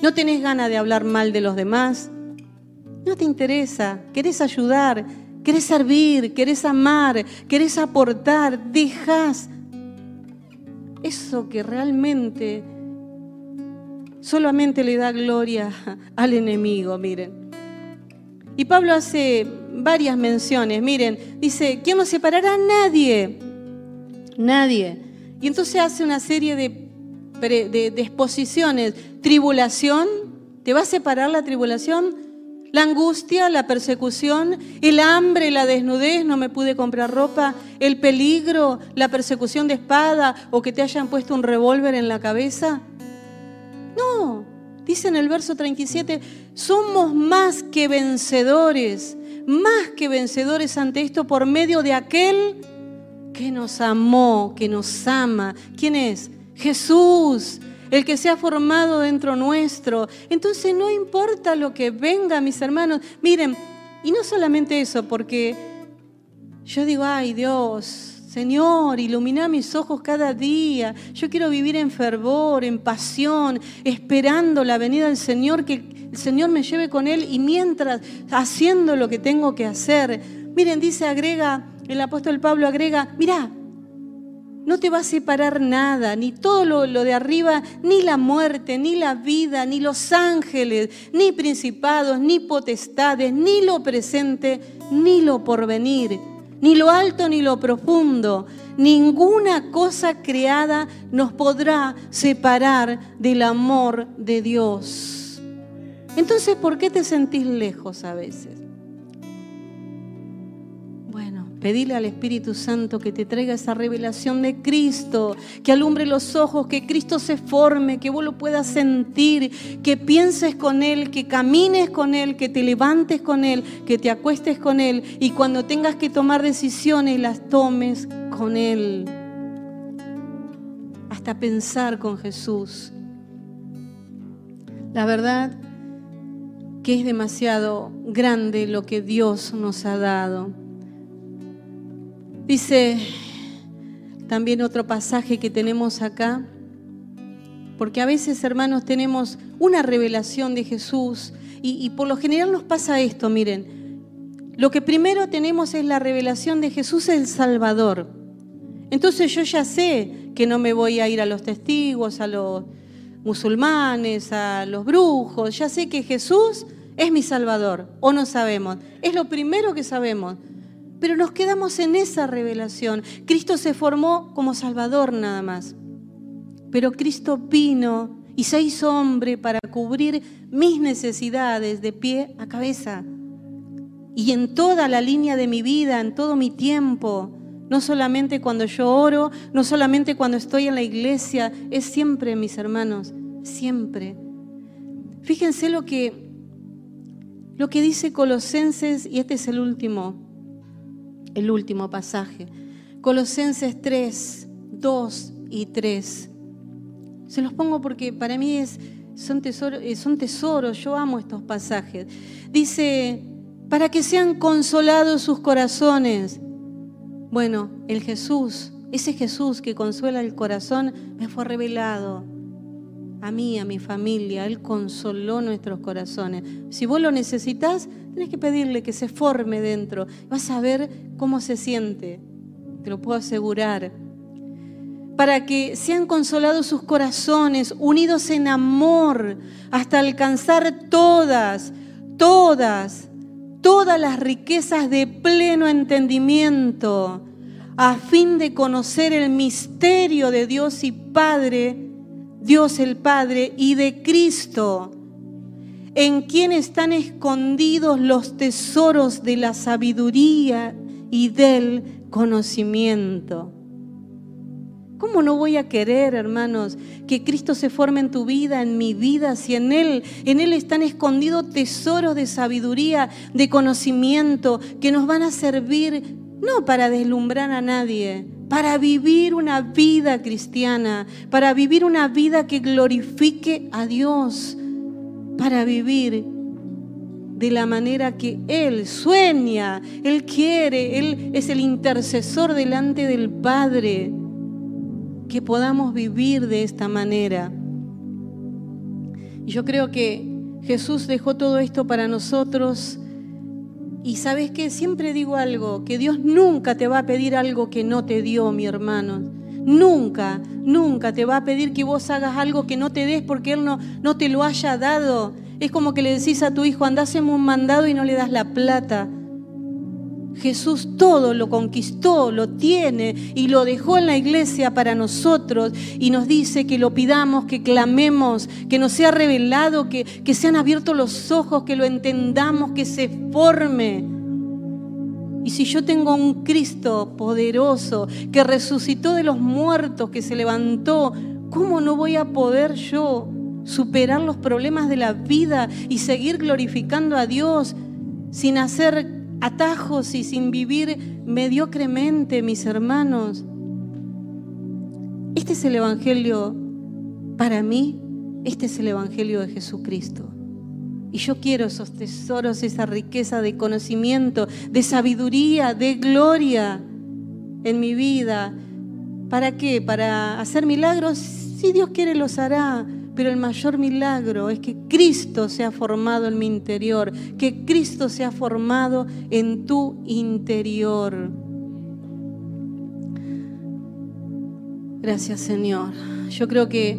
No tenés ganas de hablar mal de los demás. No te interesa. Querés ayudar, querés servir, querés amar, querés aportar. Dejas eso que realmente solamente le da gloria al enemigo, miren. Y Pablo hace varias menciones, miren, dice, ¿quién nos separará? Nadie, nadie. Y entonces hace una serie de, de, de exposiciones. Tribulación, ¿te va a separar la tribulación? La angustia, la persecución, el hambre, la desnudez, no me pude comprar ropa, el peligro, la persecución de espada o que te hayan puesto un revólver en la cabeza. No, dice en el verso 37, somos más que vencedores, más que vencedores ante esto por medio de aquel que nos amó, que nos ama. ¿Quién es? Jesús el que se ha formado dentro nuestro. Entonces no importa lo que venga, mis hermanos. Miren, y no solamente eso, porque yo digo, ay Dios, Señor, ilumina mis ojos cada día. Yo quiero vivir en fervor, en pasión, esperando la venida del Señor, que el Señor me lleve con Él y mientras haciendo lo que tengo que hacer. Miren, dice, agrega, el apóstol Pablo agrega, mira, no te va a separar nada, ni todo lo, de arriba, ni la muerte, ni la vida, ni los ángeles, ni principados, ni potestades, ni lo presente, ni lo porvenir, ni lo alto, ni lo profundo. Ninguna cosa creada nos podrá separar del amor de Dios. Entonces, ¿por qué te sentís lejos a veces? Pedile al Espíritu Santo que te traiga esa revelación de Cristo, que alumbre los ojos, que Cristo se forme, que vos lo puedas sentir, que pienses con Él, que camines con Él, que te levantes con Él, que te acuestes con Él y cuando tengas que tomar decisiones las tomes con Él. Hasta pensar con Jesús. La verdad que es demasiado grande lo que Dios nos ha dado. Dice también otro pasaje que tenemos acá, porque a veces, hermanos, tenemos una revelación de Jesús y, por lo general nos pasa esto, miren, lo que primero tenemos es la revelación de Jesús el Salvador. Entonces yo ya sé que no me voy a ir a los testigos, a los musulmanes, a los brujos, ya sé que Jesús es mi Salvador, o no sabemos, es lo primero que sabemos. Pero nos quedamos en esa revelación. Cristo se formó como Salvador nada más. Pero Cristo vino y se hizo hombre para cubrir mis necesidades de pie a cabeza. Y en toda la línea de mi vida, en todo mi tiempo, no solamente cuando yo oro, no solamente cuando estoy en la iglesia, es siempre, mis hermanos, siempre. Fíjense lo que, lo que dice Colosenses, y este es el último, el último pasaje. Colosenses 3, 2 y 3. Se los pongo porque para mí es, eh, son tesoros, yo amo estos pasajes. Dice, para que sean consolados sus corazones. Bueno, el Jesús, ese Jesús que consuela el corazón, me fue revelado a mí, a mi familia. Él consoló nuestros corazones. Si vos lo necesitas, tenés que pedirle que se forme dentro. Vas a ver cómo se siente. Te lo puedo asegurar. Para que sean consolados sus corazones, unidos en amor, hasta alcanzar todas, todas, todas las riquezas de pleno entendimiento, a fin de conocer el misterio de Dios y Padre Dios el Padre y de Cristo, en quien están escondidos los tesoros de la sabiduría y del conocimiento. ¿Cómo no voy a querer, hermanos, que Cristo se forme en tu vida, en mi vida, si en Él, en Él están escondidos tesoros de sabiduría, de conocimiento, que nos van a servir no para deslumbrar a nadie, para vivir una vida cristiana, para vivir una vida que glorifique a Dios, para vivir de la manera que Él sueña, Él quiere, Él es el intercesor delante del Padre, que podamos vivir de esta manera. Yo creo que Jesús dejó todo esto para nosotros. Y sabes que siempre digo algo, que Dios nunca te va a pedir algo que no te dio, mi hermano. Nunca, nunca te va a pedir que vos hagas algo que no te des porque Él no, no te lo haya dado. Es como que le decís a tu hijo, andásemos un mandado y no le das la plata. Jesús todo lo conquistó, lo tiene y lo dejó en la iglesia para nosotros y nos dice que lo pidamos, que clamemos, que nos sea revelado, que, que sean abiertos los ojos, que lo entendamos, que se forme. Y si yo tengo un Cristo poderoso que resucitó de los muertos, que se levantó, ¿cómo no voy a poder yo superar los problemas de la vida y seguir glorificando a Dios sin hacer atajos y sin vivir mediocremente, mis hermanos. Este es el Evangelio, para mí, este es el Evangelio de Jesucristo. Y yo quiero esos tesoros, esa riqueza de conocimiento, de sabiduría, de gloria en mi vida. ¿Para qué? ¿Para hacer milagros? Si Dios quiere, los hará pero el mayor milagro es que Cristo se ha formado en mi interior, que Cristo se ha formado en tu interior. Gracias Señor. Yo creo que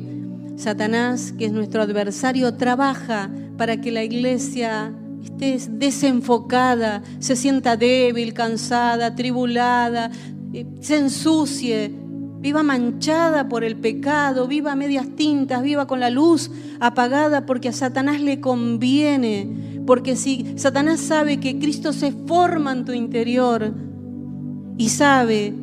Satanás, que es nuestro adversario, trabaja para que la iglesia esté desenfocada, se sienta débil, cansada, tribulada, eh, se ensucie, viva manchada por el pecado, viva medias tintas, viva con la luz apagada porque a Satanás le conviene. Porque si Satanás sabe que Cristo se forma en tu interior y sabe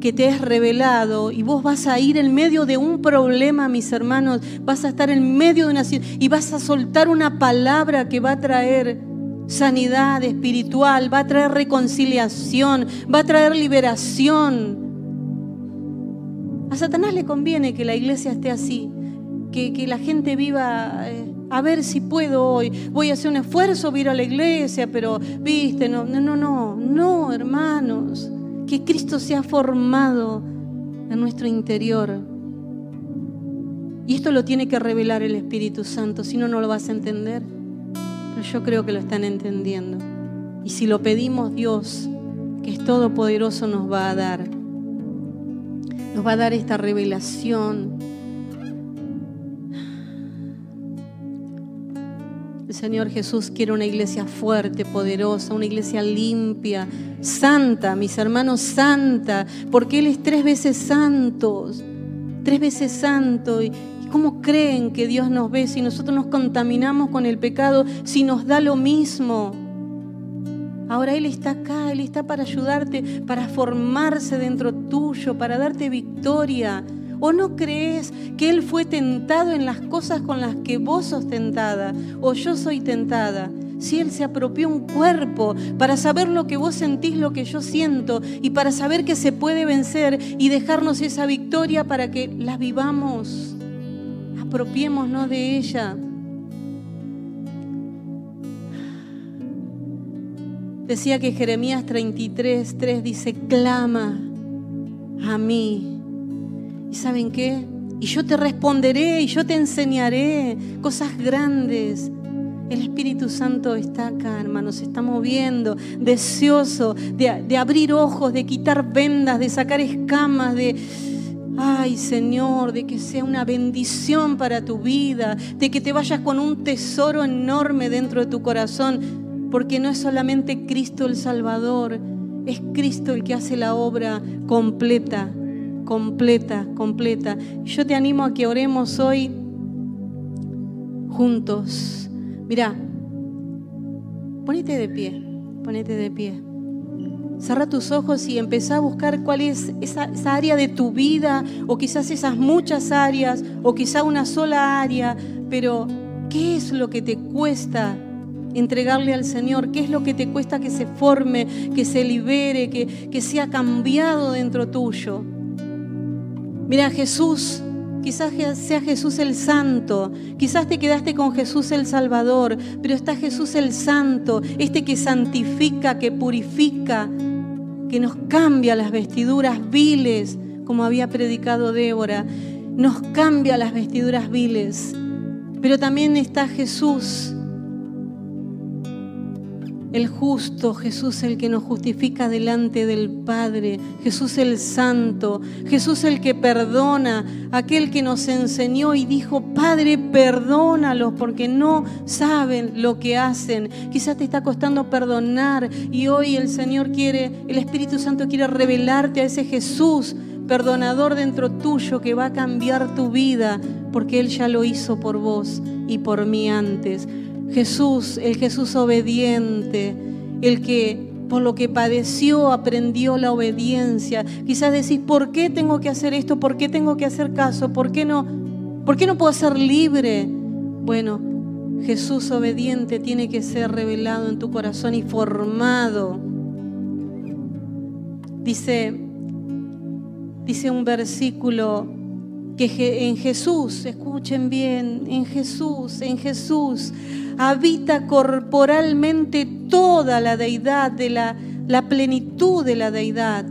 que te es revelado y vos vas a ir en medio de un problema, mis hermanos, vas a estar en medio de una y vas a soltar una palabra que va a traer sanidad espiritual, va a traer reconciliación, va a traer liberación. A Satanás le conviene que la iglesia esté así, que, la gente viva, eh, a ver si puedo hoy, voy a hacer un esfuerzo, voy a ir a la iglesia, pero, viste, no, no, no, no, no, hermanos, que Cristo se ha formado en nuestro interior. Y esto lo tiene que revelar el Espíritu Santo, si no, no lo vas a entender. Yo creo que lo están entendiendo. Y si lo pedimos, Dios, que es todopoderoso, nos va a dar nos va a dar esta revelación. El Señor Jesús quiere una iglesia fuerte, poderosa, una iglesia limpia, santa, mis hermanos, santa, porque Él es tres veces santo, tres veces santo. ¿Y cómo creen que Dios nos ve si nosotros nos contaminamos con el pecado, si nos da lo mismo? Ahora Él está acá, Él está para ayudarte, para formarse dentro tuyo, para darte victoria. ¿O no crees que Él fue tentado en las cosas con las que vos sos tentada? ¿O yo soy tentada? Si Él se apropió un cuerpo para saber lo que vos sentís, lo que yo siento, y para saber que se puede vencer y dejarnos esa victoria para que la vivamos, apropiémonos de ella. Decía que Jeremías 33, 3 dice, clama a mí. ¿Y saben qué? Y yo te responderé y yo te enseñaré cosas grandes. El Espíritu Santo está acá, hermanos, se está moviendo, deseoso de, de abrir ojos, de quitar vendas, de sacar escamas, de... Ay, Señor, de que sea una bendición para tu vida, de que te vayas con un tesoro enorme dentro de tu corazón porque no es solamente Cristo el Salvador, es Cristo el que hace la obra completa, completa, completa. Yo te animo a que oremos hoy juntos. Mira, ponete de pie, ponete de pie. Cerra tus ojos y empezá a buscar cuál es esa, esa, área de tu vida, o quizás esas muchas áreas, o quizá una sola área, pero ¿qué es lo que te cuesta entregarle al Señor? ¿Qué es lo que te cuesta que se forme, que se libere, que, que sea cambiado dentro tuyo? Mira, Jesús, quizás sea Jesús el Santo, quizás te quedaste con Jesús el Salvador, pero está Jesús el Santo, este que santifica, que purifica, que nos cambia las vestiduras viles, como había predicado Débora, nos cambia las vestiduras viles. Pero también está Jesús, el justo, Jesús el que nos justifica delante del Padre, Jesús el santo, Jesús el que perdona, aquel que nos enseñó y dijo, Padre, perdónalos porque no saben lo que hacen. Quizás te está costando perdonar y hoy el Señor quiere, el Espíritu Santo quiere revelarte a ese Jesús perdonador dentro tuyo que va a cambiar tu vida porque Él ya lo hizo por vos y por mí antes. Jesús, el Jesús obediente, el que por lo que padeció aprendió la obediencia. Quizás decís, ¿por qué tengo que hacer esto? ¿Por qué tengo que hacer caso? ¿Por qué no, por qué no puedo ser libre? Bueno, Jesús obediente tiene que ser revelado en tu corazón y formado. Dice, dice un versículo que en Jesús, escuchen bien, en Jesús, en Jesús habita corporalmente toda la deidad, de la, la plenitud de la deidad.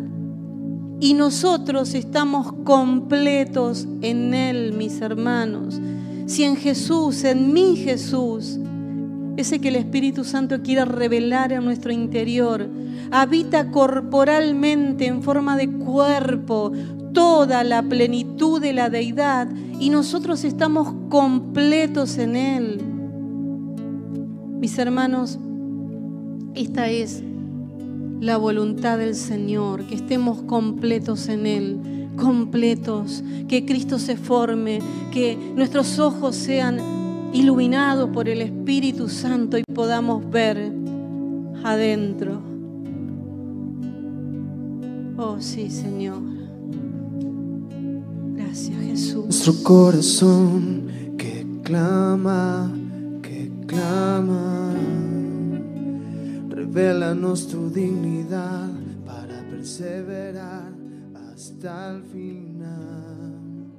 Y nosotros estamos completos en Él, mis hermanos. Si en Jesús, en mi Jesús, ese que el Espíritu Santo quiere revelar en nuestro interior, habita corporalmente en forma de cuerpo toda la plenitud de la deidad y nosotros estamos completos en Él. Mis hermanos, esta es la voluntad del Señor, que estemos completos en Él, completos, que Cristo se forme, que nuestros ojos sean iluminados por el Espíritu Santo y podamos ver adentro. Oh sí, Señor. Nuestro corazón que clama clama. Revelanos tu dignidad para perseverar hasta el final.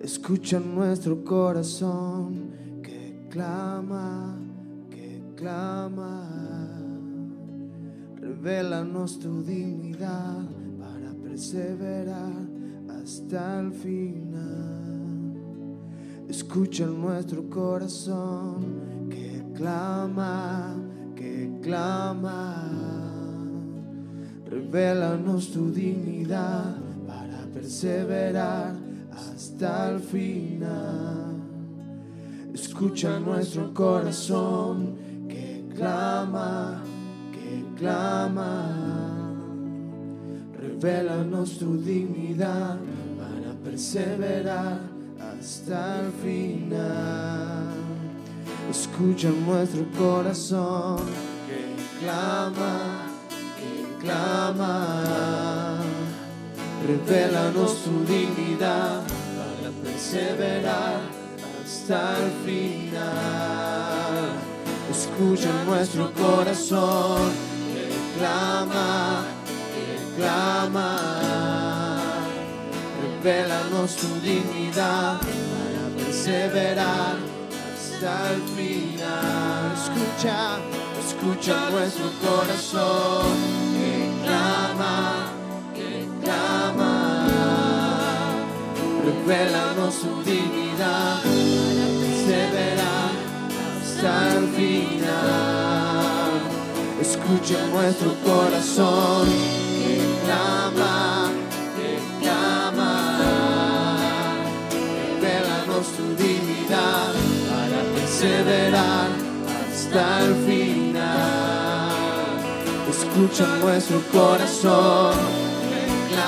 Escucha nuestro corazón que clama, que clama. Revelanos tu dignidad para perseverar hasta el final. Escucha nuestro corazón clama, que clama. Revelanos tu dignidad para perseverar hasta el final. Escucha nuestro corazón que clama, que clama. Revelanos tu dignidad perseverar hasta el final. Escucha nuestro corazón que clama, que clama. Revelanos tu dignidad para perseverar hasta el final. Escucha nuestro corazón que clama, que clama. Revelanos tu dignidad para perseverar hasta el final. Escucha, escucha nuestro corazón que clama, que clama. Revelanos su dignidad para perseverar hasta el final. Escucha nuestro corazón que clama, Tu dignidad perseverar hasta el final. Escucha nuestro corazón que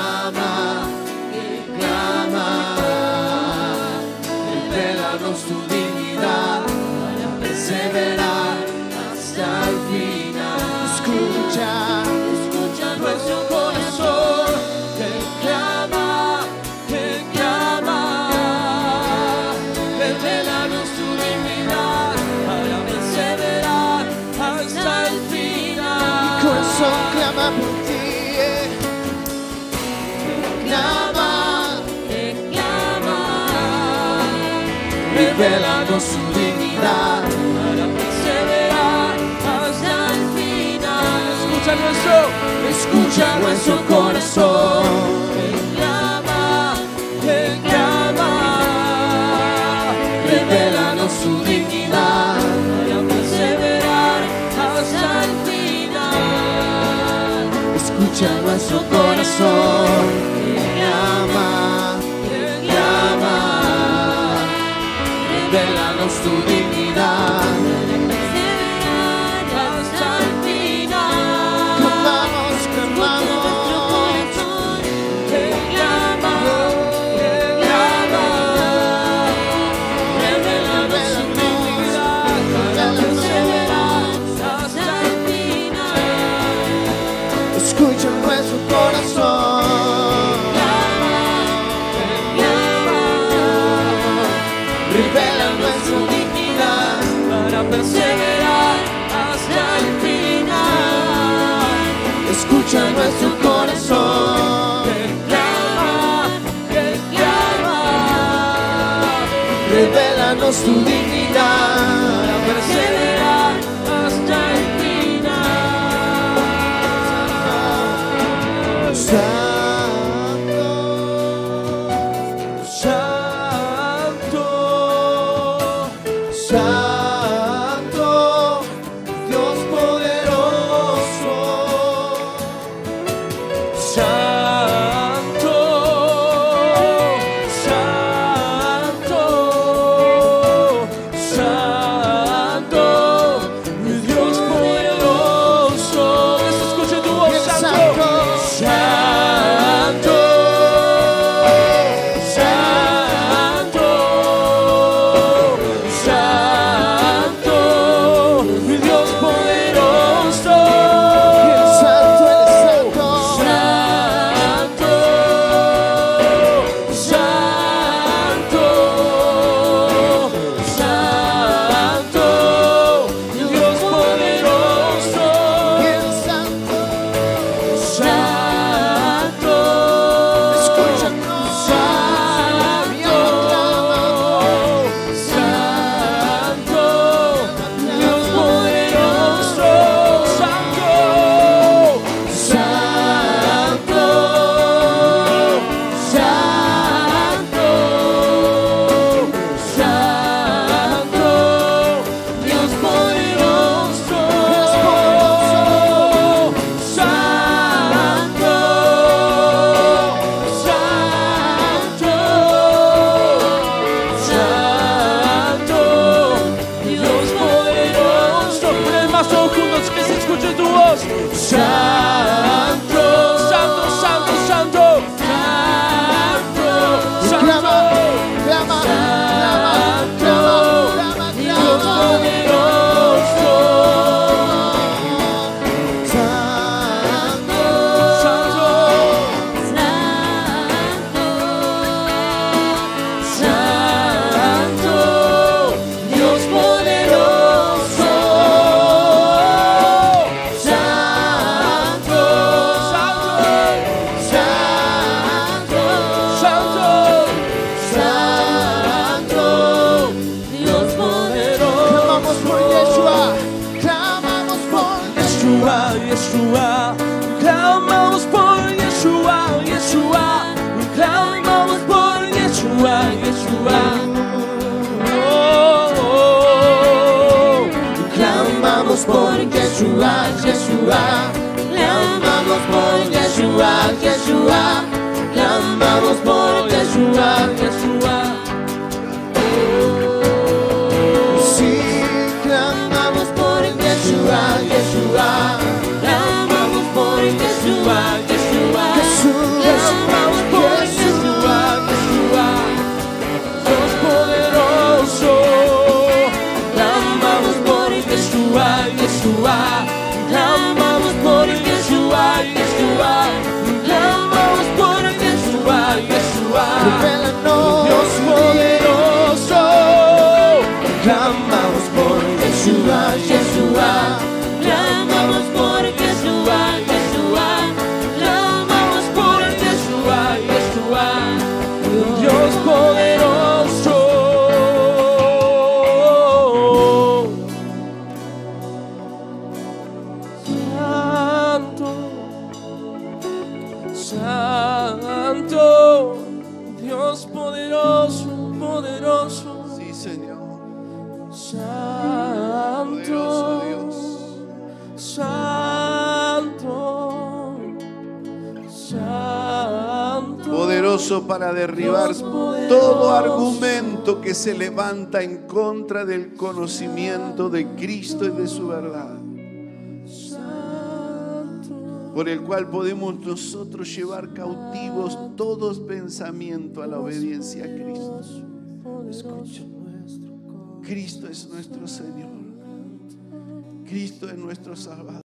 revelanos su dignidad para perseverar hasta el final. Escucha nuestro, escucha nuestro corazón. Cristo Dios tu dignidad perseverar hasta el final. Santo, santo, santo. Yeshua, Yeshua, le amamos por Yeshua, Yeshua. Para derribar todo argumento que se levanta en contra del conocimiento de Cristo y de su verdad. Por el cual podemos nosotros llevar cautivos todos pensamientos a la obediencia a Cristo. Escucha. Cristo es nuestro Señor. Cristo es nuestro Salvador.